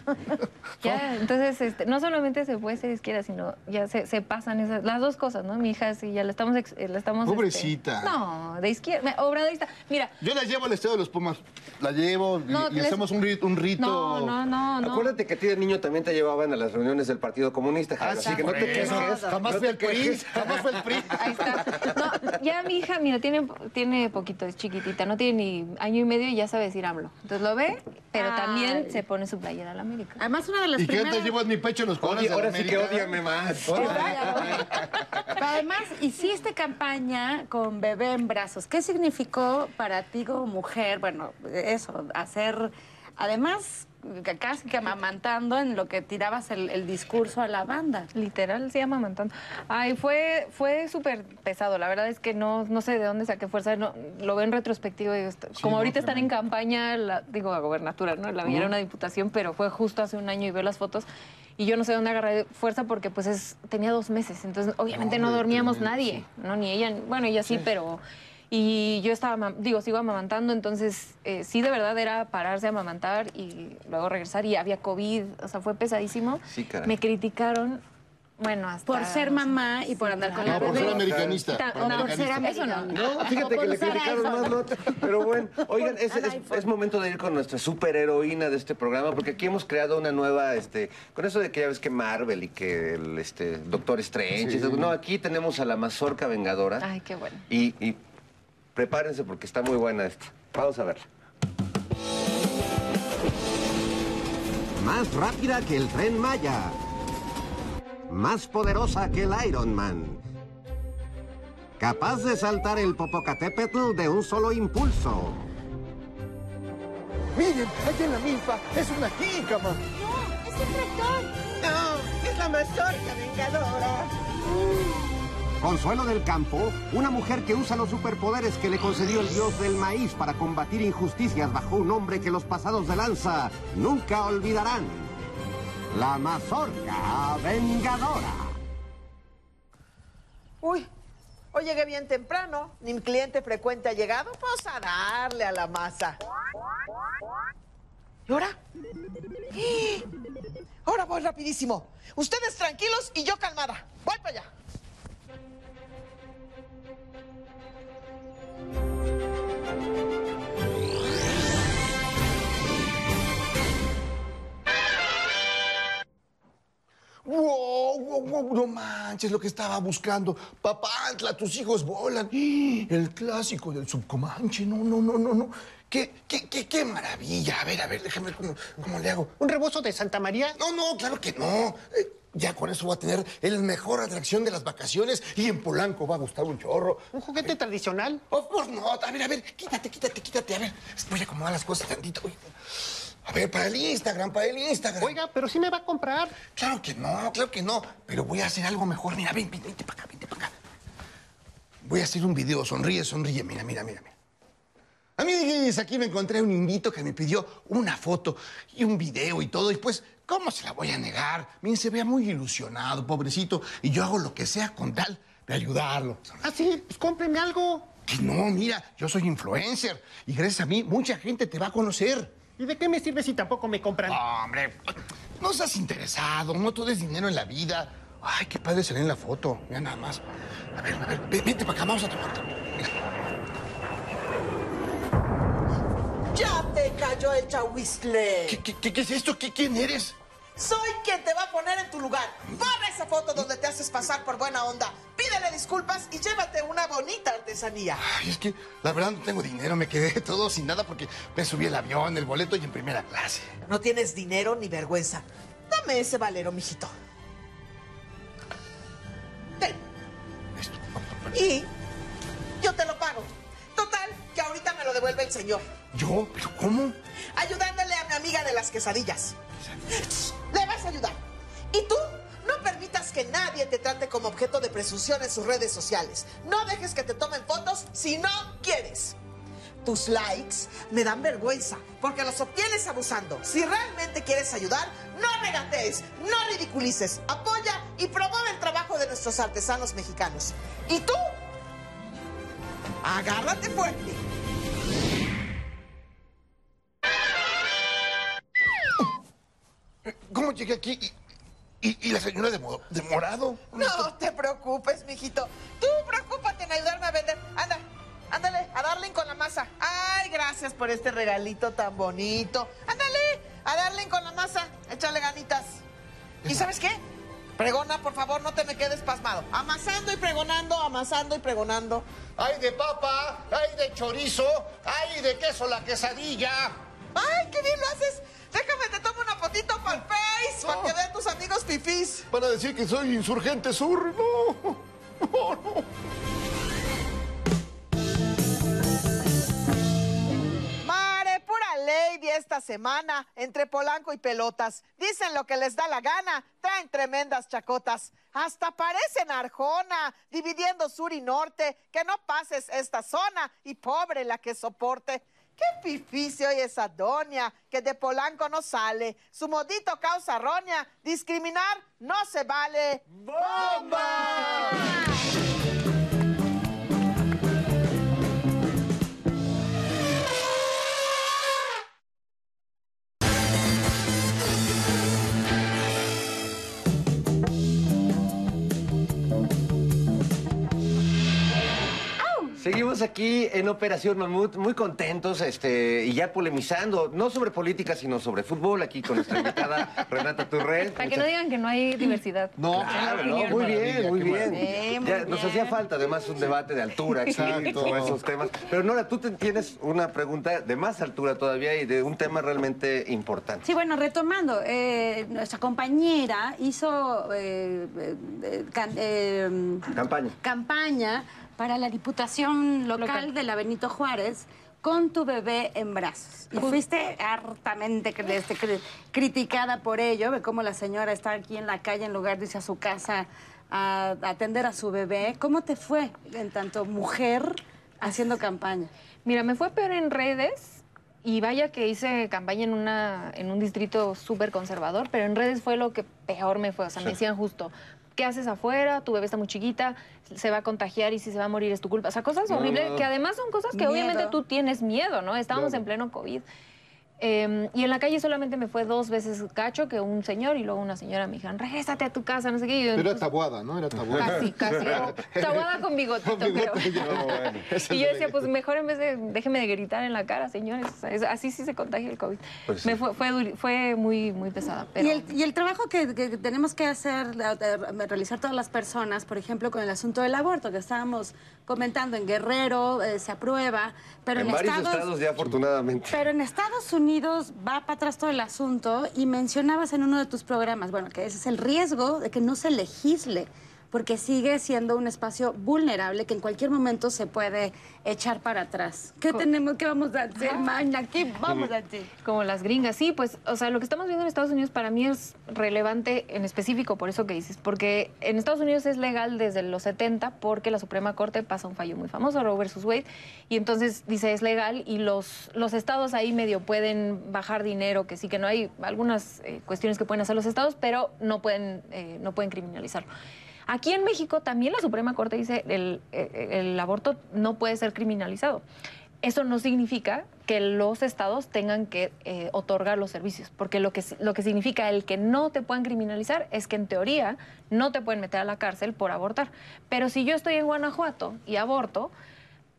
Ya, entonces, este, no solamente se puede ser de izquierda, sino ya se, se pasan esas, las dos cosas, ¿no? Mi hija sí, ya la estamos, ex- eh, la estamos. este, Pobrecita. no, de izquierda, obradorista. Mira, Yo la llevo al estadio de los Pumas. La llevo y, No, y les- hacemos un rito. Un rito. no, no, no, no. Acuérdate que a ti de niño también te llevaban a las reuniones del Partido Comunista, Ah, así que no te quejes. Jamás no fue el PRI. Jamás fue el PRI. Ahí está. No, ya mi hija, mira, tiene, tiene poquito, es chiquitita, no tiene ni año y medio y ya sabe decir AMLO. Entonces lo ve, pero Ay. también se pone su playera al América. Además, una de las ¿Y qué primeras... antes llevo en mi pecho los colores ahora sí que odiame más. Pero además, hiciste campaña con bebé en brazos. ¿Qué significó para ti como mujer? Bueno, eso, hacer, además, casi que amamantando en lo que tirabas el, el discurso a la banda. Literal, se llama amamantando. Ay, fue, fue súper pesado. La verdad es que no, no sé de dónde saqué fuerza. No, lo veo en retrospectiva. y esto- como no, ahorita están en campaña, la- digo, a gobernatura, ¿no? La mía era una diputación, pero fue justo hace un año y veo las fotos. Y yo no sé de dónde agarré fuerza porque pues es, tenía dos meses. Entonces, obviamente no, dormíamos nadie, ¿no? Ni ella, bueno, ella sí, pero... Y yo estaba, digo, sigo amamantando, entonces eh, sí, de verdad era pararse a amamantar y luego regresar y había COVID, o sea, fue pesadísimo. Sí, caray. Me criticaron, bueno, hasta... Por ser mamá y por andar con No, el por ser americanista. Ta- por no, por ser americanista. Eso no. No, fíjate que le criticaron eso. más nota. Pero bueno, oigan, es, es- es momento de ir con nuestra superheroína de este programa, porque aquí hemos creado una nueva, este, con eso de que ya ves que Marvel y que el este, Doctor Strange. y eso, No, aquí tenemos a la mazorca vengadora. Ay, qué bueno. Y, y prepárense porque está muy buena esta. Vamos a verla. Más rápida que el tren Maya. Más poderosa que el Iron Man. Capaz de saltar el Popocatépetl de un solo impulso. Miren, allá en la milpa es una jícama. No, es un tractor. No, es la mazorca vengadora. Consuelo del Campo, una mujer que usa los superpoderes que le concedió el dios del maíz para combatir injusticias bajo un nombre que los pasados de lanza nunca olvidarán. La mazorca vengadora. Uy, hoy llegué bien temprano. Ni mi cliente frecuente ha llegado. Pues a darle a la masa. ¿Y ahora? ¡Eh! Ahora voy rapidísimo. Ustedes tranquilos y yo calmada. Voy para allá. Wow, wow, wow, no manches lo que estaba buscando. Papantla, tus hijos volan. El clásico del subcomanche. No, no, no, no, no. Qué, qué, qué, qué maravilla. A ver, a ver, déjame ver cómo, cómo le hago. ¿Un rebozo de Santa María? No, no, claro que no. Eh, ya con eso voy a tener el mejor atracción de las vacaciones y en Polanco va a gustar un chorro. ¿Un juguete tradicional? Of course not. A ver, a ver, quítate, quítate, quítate. A ver, voy a acomodar las cosas tantito. A ver, para el Instagram, para el Instagram. Oiga, pero sí me va a comprar. Claro que no, claro que no. Pero voy a hacer algo mejor. Mira, ven, ven, vente para acá, vente para acá. Voy a hacer un video. Sonríe, sonríe. Mira, mira, mira, mira. Amiguis, aquí me encontré un invito que me pidió una foto y un video y todo. Y pues, ¿cómo se la voy a negar? Miren, se vea muy ilusionado, pobrecito. Y yo hago lo que sea con tal de ayudarlo. Ah, sí, pues cómpreme algo. Que no, mira, yo soy influencer. Y gracias a mí, mucha gente te va a conocer. ¿Y de qué me sirve si tampoco me compran? Hombre, no seas interesado, no todo es dinero en la vida. Ay, qué padre salir en la foto. Mira nada más. A ver, a ver, ven- vente para acá, vamos a tomar. Mira. tocayo el chahuizcle. ¿Qué, qué- qué es esto? ¿Qué- ¿Quién eres? Soy quien te va a poner en tu lugar. Borra esa foto donde te haces pasar por buena onda. Pídele disculpas y llévate una bonita artesanía. Ay, es que la verdad no tengo dinero, me quedé todo sin nada porque me subí el avión, el boleto y en primera clase. No tienes dinero ni vergüenza. Dame ese valero, mijito. Ten. Y yo te lo pago. Total, que ahorita me lo devuelve el señor. ¿Yo? ¿Pero cómo? Ayudándole a mi amiga de las quesadillas. Ayudar. Y tú no permitas que nadie te trate como objeto de presunción en sus redes sociales. No dejes que te tomen fotos si no quieres. Tus likes me dan vergüenza porque los obtienes abusando. Si realmente quieres ayudar, no regatees, no ridiculices. Apoya y promueve el trabajo de nuestros artesanos mexicanos. Y tú, agárrate fuerte. Llegué aquí? ¿Y, y- y la señora de, mo- de morado? No te preocupes, mijito. Tú preocúpate en ayudarme a vender. Anda, ándale, a Darling con la masa. Ay, gracias por este regalito tan bonito. Ándale, a Darling con la masa. Échale ganitas. ¿Y sabes qué? Pregona, por favor, no te me quedes pasmado. Amasando y pregonando, amasando y pregonando. ¡Ay de papa! ¡Ay de chorizo! ¡Ay de queso la quesadilla! ¡Ay, qué bien lo haces! Déjame, te tomo una fotito para el Face, para que vean tus amigos fifís. Van a decir que soy insurgente sur. No. No, no. Mare, pura lady esta semana, entre Polanco y Pelotas. Dicen lo que les da la gana, traen tremendas chacotas. Hasta parecen Arjona, dividiendo sur y norte. Que no pases esta zona y pobre la que soporte. Qué fificio hoy esa doña, que de Polanco no sale. Su modito causa roña, discriminar no se vale. ¡Bomba! Seguimos aquí en Operación Mamut, muy contentos este, y ya polemizando, no sobre política, sino sobre fútbol, aquí con nuestra invitada Renata Turret. Para que no digan que no hay diversidad. No, claro, no, muy bien, muy bien. Ya nos hacía falta además un debate de altura Exacto. sobre esos temas. Pero Nora, tú te- tienes una pregunta de más altura todavía y de un tema realmente importante. Sí, bueno, retomando, eh, nuestra compañera hizo eh, eh, eh, can- eh, Campaña. campaña para la diputación local, Local. de la Benito Juárez con tu bebé en brazos. Y fuiste hartamente este, cri- criticada por ello, de cómo la señora está aquí en la calle en lugar de irse a su casa a, a atender a su bebé. ¿Cómo te fue en tanto mujer haciendo campaña? Mira, me fue peor en redes y vaya que hice campaña en, una, en un distrito súper conservador, pero en redes fue lo que peor me fue. O sea, me decían justo, ¿qué haces afuera? Tu bebé está muy chiquita, se va a contagiar y si se va a morir es tu culpa. O sea, cosas No, horribles no. que además son cosas que Miedo. obviamente tú tienes miedo, ¿no? Estábamos Claro. en pleno COVID. Eh, y en la calle solamente me fue dos veces cacho que un señor y luego una señora me dijeron, regrésate a tu casa, no sé qué. Yo, Pero era pues, tabuada, ¿no? Era tabuada. Casi, casi. Tabuada con bigotito, creo. Esa Y yo decía, de- pues mejor en vez de déjeme de gritar en la cara, señores. O sea, es- así sí se contagia el COVID. Pues sí. Me fue, fue, fue muy, muy pesada. Pero Y, el, y el trabajo que, que tenemos que hacer, realizar todas las personas, por ejemplo, con el asunto del aborto, que estábamos comentando en Guerrero, eh, se aprueba, pero en en, varios estados ya afortunadamente. Pero en Estados Unidos va para atrás todo el asunto y mencionabas en uno de tus programas, bueno, que ese es el riesgo de que no se legisle, porque sigue siendo un espacio vulnerable que en cualquier momento se puede echar para atrás. ¿Qué tenemos, qué vamos a hacer, maña? ¿Qué vamos a hacer? como las gringas, sí, pues, o sea, lo que estamos viendo en Estados Unidos para mí es relevante en específico por eso que dices, porque en Estados Unidos es legal desde los 70 porque la Suprema Corte pasa un fallo muy famoso, Roe versus Wade, y entonces dice es legal y los, los estados ahí medio pueden bajar dinero, que sí que no hay algunas eh, cuestiones que pueden hacer los estados, pero no pueden, eh, no pueden criminalizarlo. Aquí en México también la Suprema Corte dice el, el, el aborto no puede ser criminalizado. Eso no significa que los estados tengan que eh, otorgar los servicios, porque lo que, lo que significa el que no te puedan criminalizar es que en teoría no te pueden meter a la cárcel por abortar. Pero si yo estoy en Guanajuato y aborto,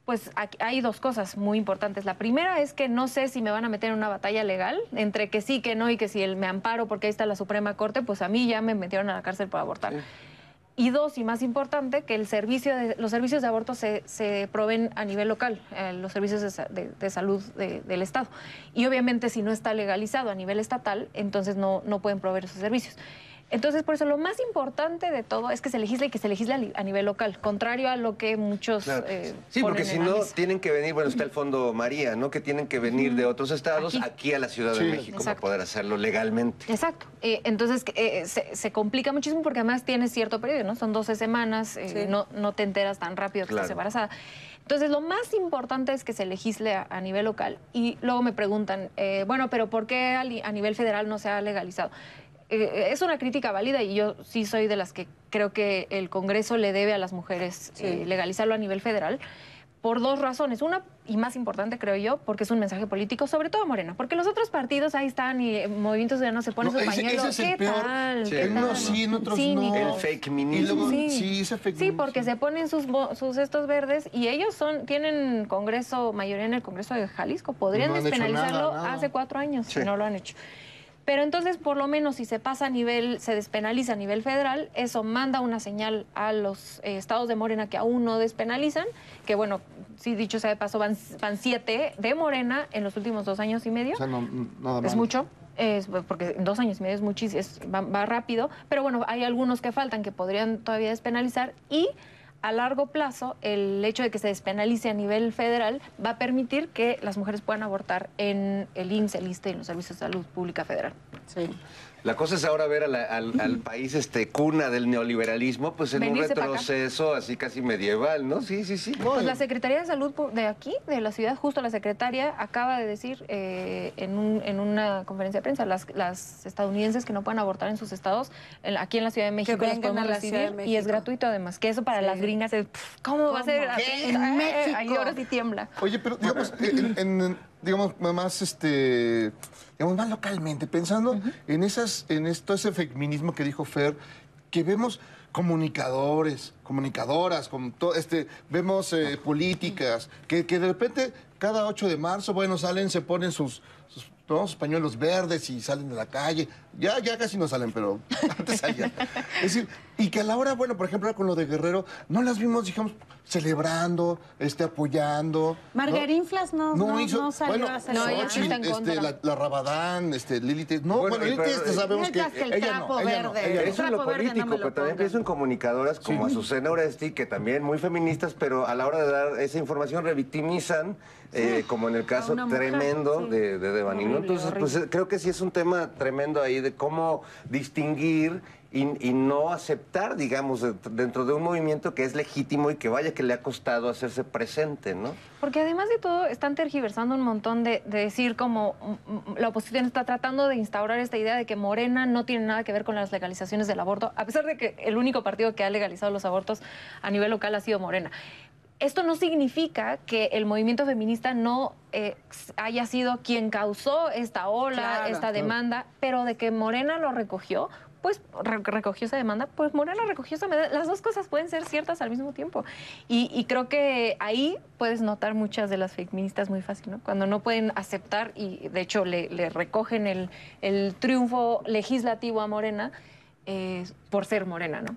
pues hay dos cosas muy importantes. La primera es que no sé si me van a meter en una batalla legal, entre que sí, que no, y que si el, me amparo porque ahí está la Suprema Corte, pues a mí ya me metieron a la cárcel por abortar. Y dos, y más importante, que el servicio de- los servicios de aborto se, se proveen a nivel local, eh, los servicios de, sa- de- de salud de- del Estado. Y obviamente si no está legalizado a nivel estatal, entonces no, no pueden proveer esos servicios. Entonces, por eso lo más importante de todo es que se legisle y que se legisle a, nivel local, contrario a lo que muchos Claro. eh, Sí, porque si no, mesa. tienen que venir, bueno, está el Fondo María, ¿no? Que tienen que venir de otros estados Aquí. aquí, a la Ciudad Sí. de México Exacto. para poder hacerlo legalmente. Exacto. Eh, entonces eh, se, se complica muchísimo porque además tienes cierto periodo, ¿no? Son 12 semanas, eh, Sí. no, no te enteras tan rápido que Claro. estás embarazada. Entonces lo más importante es que se legisle a, a nivel local. Y luego me preguntan, eh, bueno, pero ¿por qué a nivel federal no se ha legalizado? Eh, es una crítica válida y yo sí soy de las que creo que el Congreso le debe a las mujeres eh, legalizarlo a nivel federal por dos razones. Una, y más importante creo yo, porque es un mensaje político, sobre todo Morena. Porque los otros partidos ahí están y eh, Movimiento Ciudadano se pone No, su ese- pañuelo. ese es el ¿Qué peor. tal? Sí. ¿Qué En unos tal? sí, en otros Cínico. no. El fake minismo. Sí. sí, ese fake Sí, porque se ponen sus, bo- sus estos verdes y ellos son tienen Congreso, mayoría en el Congreso de Jalisco. Podrían No despenalizarlo nada, nada. hace cuatro años Sí. y no lo han hecho. Pero entonces, por lo menos, si se pasa a nivel, se despenaliza a nivel federal, eso manda una señal a los eh, estados de Morena que aún no despenalizan, que bueno, sí, dicho sea de paso, van, van siete de Morena en los últimos dos años y medio. O sea, no, nada Es mal. mucho, es, porque dos años y medio es muchísimo, es- va, va rápido, pero bueno, hay algunos que faltan que podrían todavía despenalizar y a largo plazo el hecho de que se despenalice a nivel federal va a permitir que las mujeres puedan abortar en el IMSS, el ISSSTE y en los servicios de salud pública federal. Sí. La cosa es ahora ver a la- al, al país este cuna del neoliberalismo, pues en Venirse un retroceso así casi medieval, ¿no? Sí, sí, sí. Pues la Secretaría de Salud de aquí, de la ciudad, justo la secretaria, acaba de decir eh, en, un- en una conferencia de prensa, las, las estadounidenses que no puedan abortar en sus estados, en- aquí en la Ciudad de México las podemos la recibir y es gratuito además, que eso para Sí. las gringas es, pff, ¿cómo, va a ser? ¿Qué? Eh, En eh, México. Ahí ahora sí tiembla. Oye, pero digamos, en, en- digamos, más este, digamos, más localmente, pensando en esas, en esto, ese feminismo que dijo Fer, que vemos comunicadores, comunicadoras, con to- este, vemos eh, políticas, que, que de repente cada 8 de marzo, bueno, salen, se ponen sus, sus, pañuelos verdes y salen de la calle. Ya, ya casi no salen, pero antes salían. Es decir, y que a la hora, bueno, por ejemplo, con lo de Guerrero, no las vimos, digamos, celebrando, este, apoyando. Margarinflas no, no, hizo- no salió bueno, a celebrar. No, sí Xochitl, este, la, la Rabadán, este, Lili Telles- No, Bueno, bueno, sabemos que, el ella no, trapo ella no, verde. ella no. Eso en lo político, lo pero también pienso en comunicadoras como Azucena Oresti, que también muy feministas, pero a la hora de dar esa información revictimizan, eh, como en el caso mujer, tremendo sí. de, de Devani, ¿no? Horrible, Entonces, pues eh, creo que sí es un tema tremendo ahí de cómo distinguir y, y no aceptar, digamos, de- dentro de un movimiento que es legítimo y que vaya que le ha costado hacerse presente, ¿no? Porque además de todo, están tergiversando un montón de, de decir como mm, mm, la oposición está tratando de instaurar esta idea de que Morena no tiene nada que ver con las legalizaciones del aborto, a pesar de que el único partido que ha legalizado los abortos a nivel local ha sido Morena. Esto no significa que el movimiento feminista no eh, haya sido quien causó esta ola, Claro. esta demanda, pero de que Morena lo recogió, pues re- recogió esa demanda, pues Morena recogió esa demanda. Las dos cosas pueden ser ciertas al mismo tiempo. Y, creo que ahí puedes notar muchas de las feministas muy fácil, ¿no? Cuando no pueden aceptar y de hecho le, le recogen el, el triunfo legislativo a Morena eh, por ser Morena, ¿no?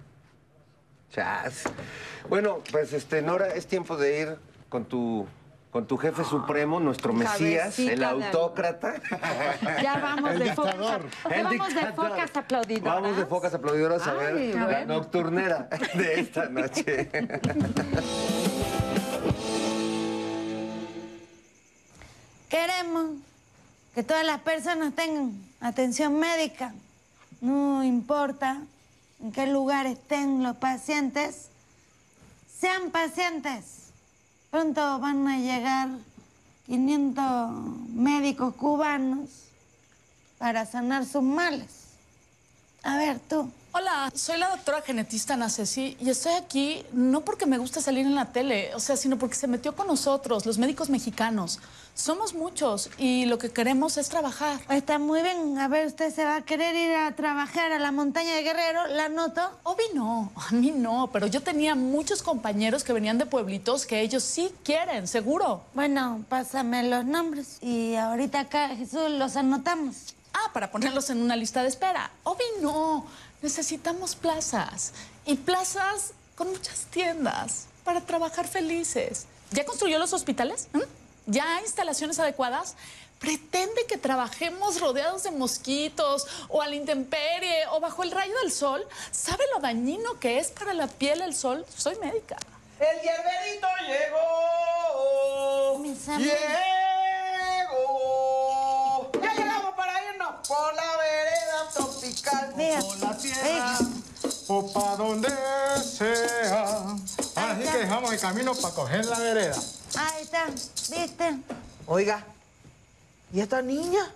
Chas. Bueno, pues este, Nora, es tiempo de ir con tu, con tu jefe supremo, nuestro Mesías, Cabecita el de- autócrata. Ya vamos El de focas. a- Vamos de focas aplaudidoras. Vamos de focas aplaudidoras a ver Ay, la bueno. nocturnera de esta noche. Queremos que todas las personas tengan atención médica. No importa en qué lugar estén los pacientes, sean pacientes. Pronto van a llegar 500 médicos cubanos para sanar sus males. A ver, tú, Hola, soy la doctora genetista Ana Ceci y estoy aquí no porque me guste salir en la tele, o sea, sino porque se metió con nosotros, los médicos mexicanos. Somos muchos y lo que queremos es trabajar. Está muy bien. A ver, ¿usted se va a querer ir a trabajar a la montaña de Guerrero? ¿La noto? Obvio no, a mí no, pero yo tenía muchos compañeros que venían de pueblitos que ellos sí quieren, seguro. Bueno, pásame los nombres y ahorita acá, Jesús, los anotamos. Ah, para ponerlos en una lista de espera. Obvio no, necesitamos plazas y plazas con muchas tiendas para trabajar felices. ¿Ya construyó los hospitales? ¿Mm? ¿Ya hay instalaciones adecuadas? ¿Pretende que trabajemos rodeados de mosquitos o a la intemperie o bajo el rayo del sol? ¿Sabe lo dañino que es para la piel el sol? Soy médica. El hierberito llegó. Mis amigos. Llegó. Ya irnos por la vereda tropical. Vea. por la tierra o pa' donde sea. Así que dejamos el camino para coger la vereda. Ahí está, ¿viste? Oiga, ¿y esta niña?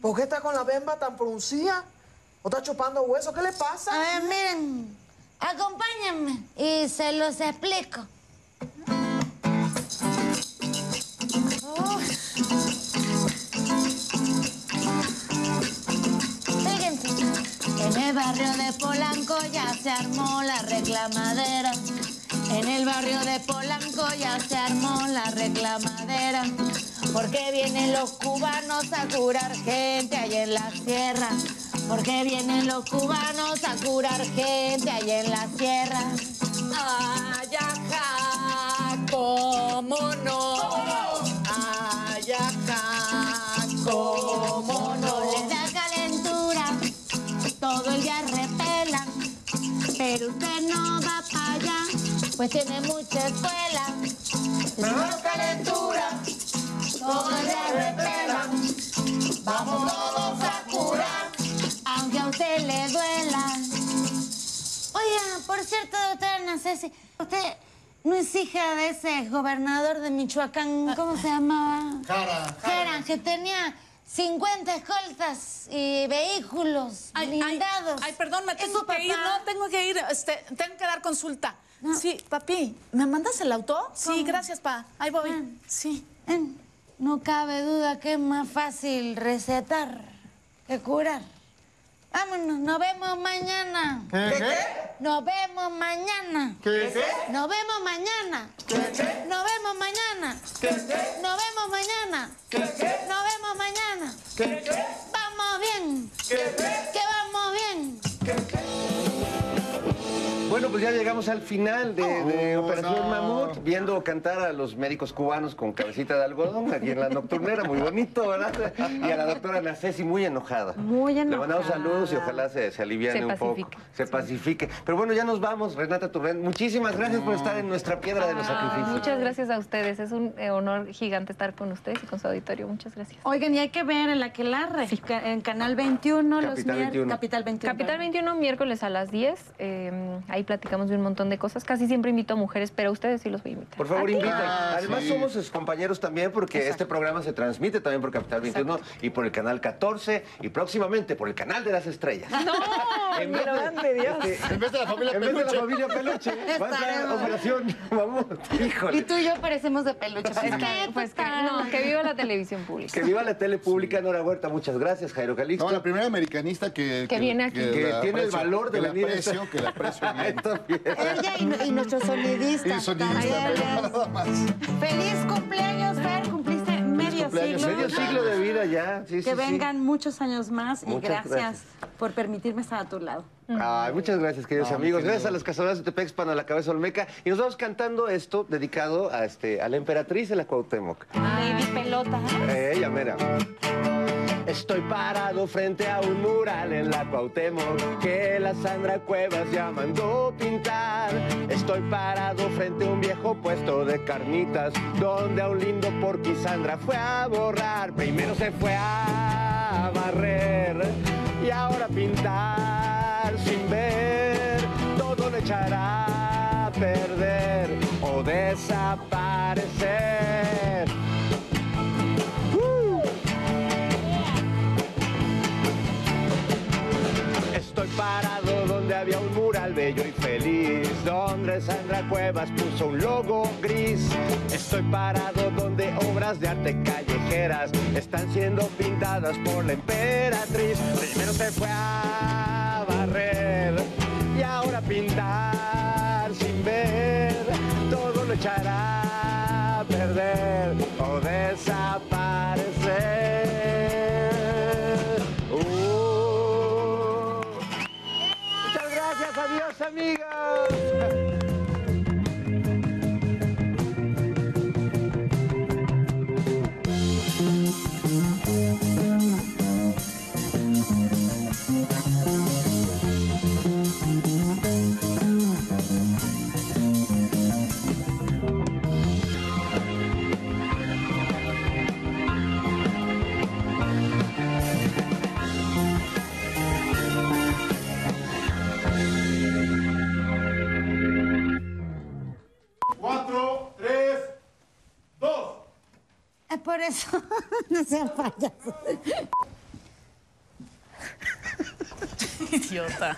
¿Por qué está con la bemba tan fruncida? ¿O está chupando hueso? ¿Qué le pasa? A ver, miren, acompáñenme y se los explico. El barrio de Polanco ya se armó la reclamadera. En el barrio de Polanco ya se armó la reclamadera. Porque vienen los cubanos a curar gente allá en la sierra. Porque vienen los cubanos a curar gente allá en la sierra. Ay, ajá, cómo no. Pero usted no va para allá, pues tiene mucha escuela. Da calentura, todo el día repelan. Vamos todos a curar, aunque a usted le duela. Oiga, por cierto, doctora Ana Ceci, usted no es hija de ese gobernador de Michoacán, ¿cómo se llamaba? Jara. Jara, que tenía 50 escoltas y vehículos blindados. Ay, perdón, me ¿Es tengo que ir. No, tengo que ir. Este, tengo que dar consulta. Sí, papi, ¿me mandas el auto? Sí, gracias, pa. Ahí voy. Ah. Sí. Eh, No cabe duda que es más fácil recetar que curar. Vámonos, nos vemos mañana. ¿Qué? ¿Qué? Nos vemos mañana. ¿Qué? ¿Qué? Nos vemos mañana. Nos vemos mañana. Nos vemos mañana. Nos vemos mañana. Vamos bien. Que vamos bien. Bueno, pues ya llegamos al final de, de Oh, Operación no. Mamut, viendo cantar a los médicos cubanos con cabecita de algodón aquí en la nocturnera, muy bonito, ¿verdad? Y a la doctora Nacesi muy enojada. Muy Le mandamos enojada. saludos y ojalá se, se aliviane Se un poco, pacifique. se pacifique. Pero bueno, ya nos vamos, Renata Turren. Muchísimas gracias por estar en nuestra piedra de los Ah, sacrificios. muchas gracias a ustedes. Es un eh, honor gigante estar con ustedes y con su auditorio. Muchas gracias. Oigan, y hay que ver en la que ca- en Canal 21, los Capital mier- 21. Capital 21. Capital 21, miércoles a las 10. eh, ahí platicamos de un montón de cosas. Casi siempre invito a mujeres, pero a ustedes sí los voy a invitar. Por favor, inviten. Ah, Además, sí. somos sus compañeros también porque este programa se transmite también por Capital 21 y por el canal 14 y próximamente por el canal de las estrellas. No, En vez de- este, En vez de la familia en vez de la Peluche. familia Peluche, va a Estaremos. Operación Mamut. Híjole. Y tú y yo parecemos de peluche. Es que, pues que, no, que viva la televisión pública. Que viva la tele pública, Nora Huerta. Muchas gracias, Jairo Calixto. No, la primera americanista que... Que viene aquí. que tiene el valor de que la venir. aprecio, que la aprecio. También. Ella y, y nuestro sonidista. Y sonidista, pero nada más. Feliz cumpleaños, Fer. Medio cumpleaños, siglo. Medio siglo de vida ya. Sí, Que sí, sí. vengan muchos años más y gracias, gracias. por permitirme estar a tu lado. Ay, muchas gracias, queridos No, amigos. Gracias a las cazadoras de Tepexpan, a la cabeza Olmeca. Y nos vamos cantando esto dedicado a, este, a la emperatriz de la Cuauhtémoc. Lady Pelota. Eh, Ella, mira. Estoy parado frente a un mural en la Cuauhtémoc que la Sandra Cuevas ya mandó pintar. Estoy parado frente a un viejo puesto de carnitas donde a un lindo porqui Sandra fue a borrar. Primero se fue a barrer y ahora pintar sin ver. Todo le echará a perder o desaparecer. Estoy parado había un mural bello y feliz, donde Sandra Cuevas puso un logo gris. Estoy parado donde obras de arte callejeras están siendo pintadas por la emperatriz. Primero se fue a barrer y ahora pintar sin ver, todo lo echará a perder o desaparecer. Amigos. Por eso, no sean payasos. Idiota.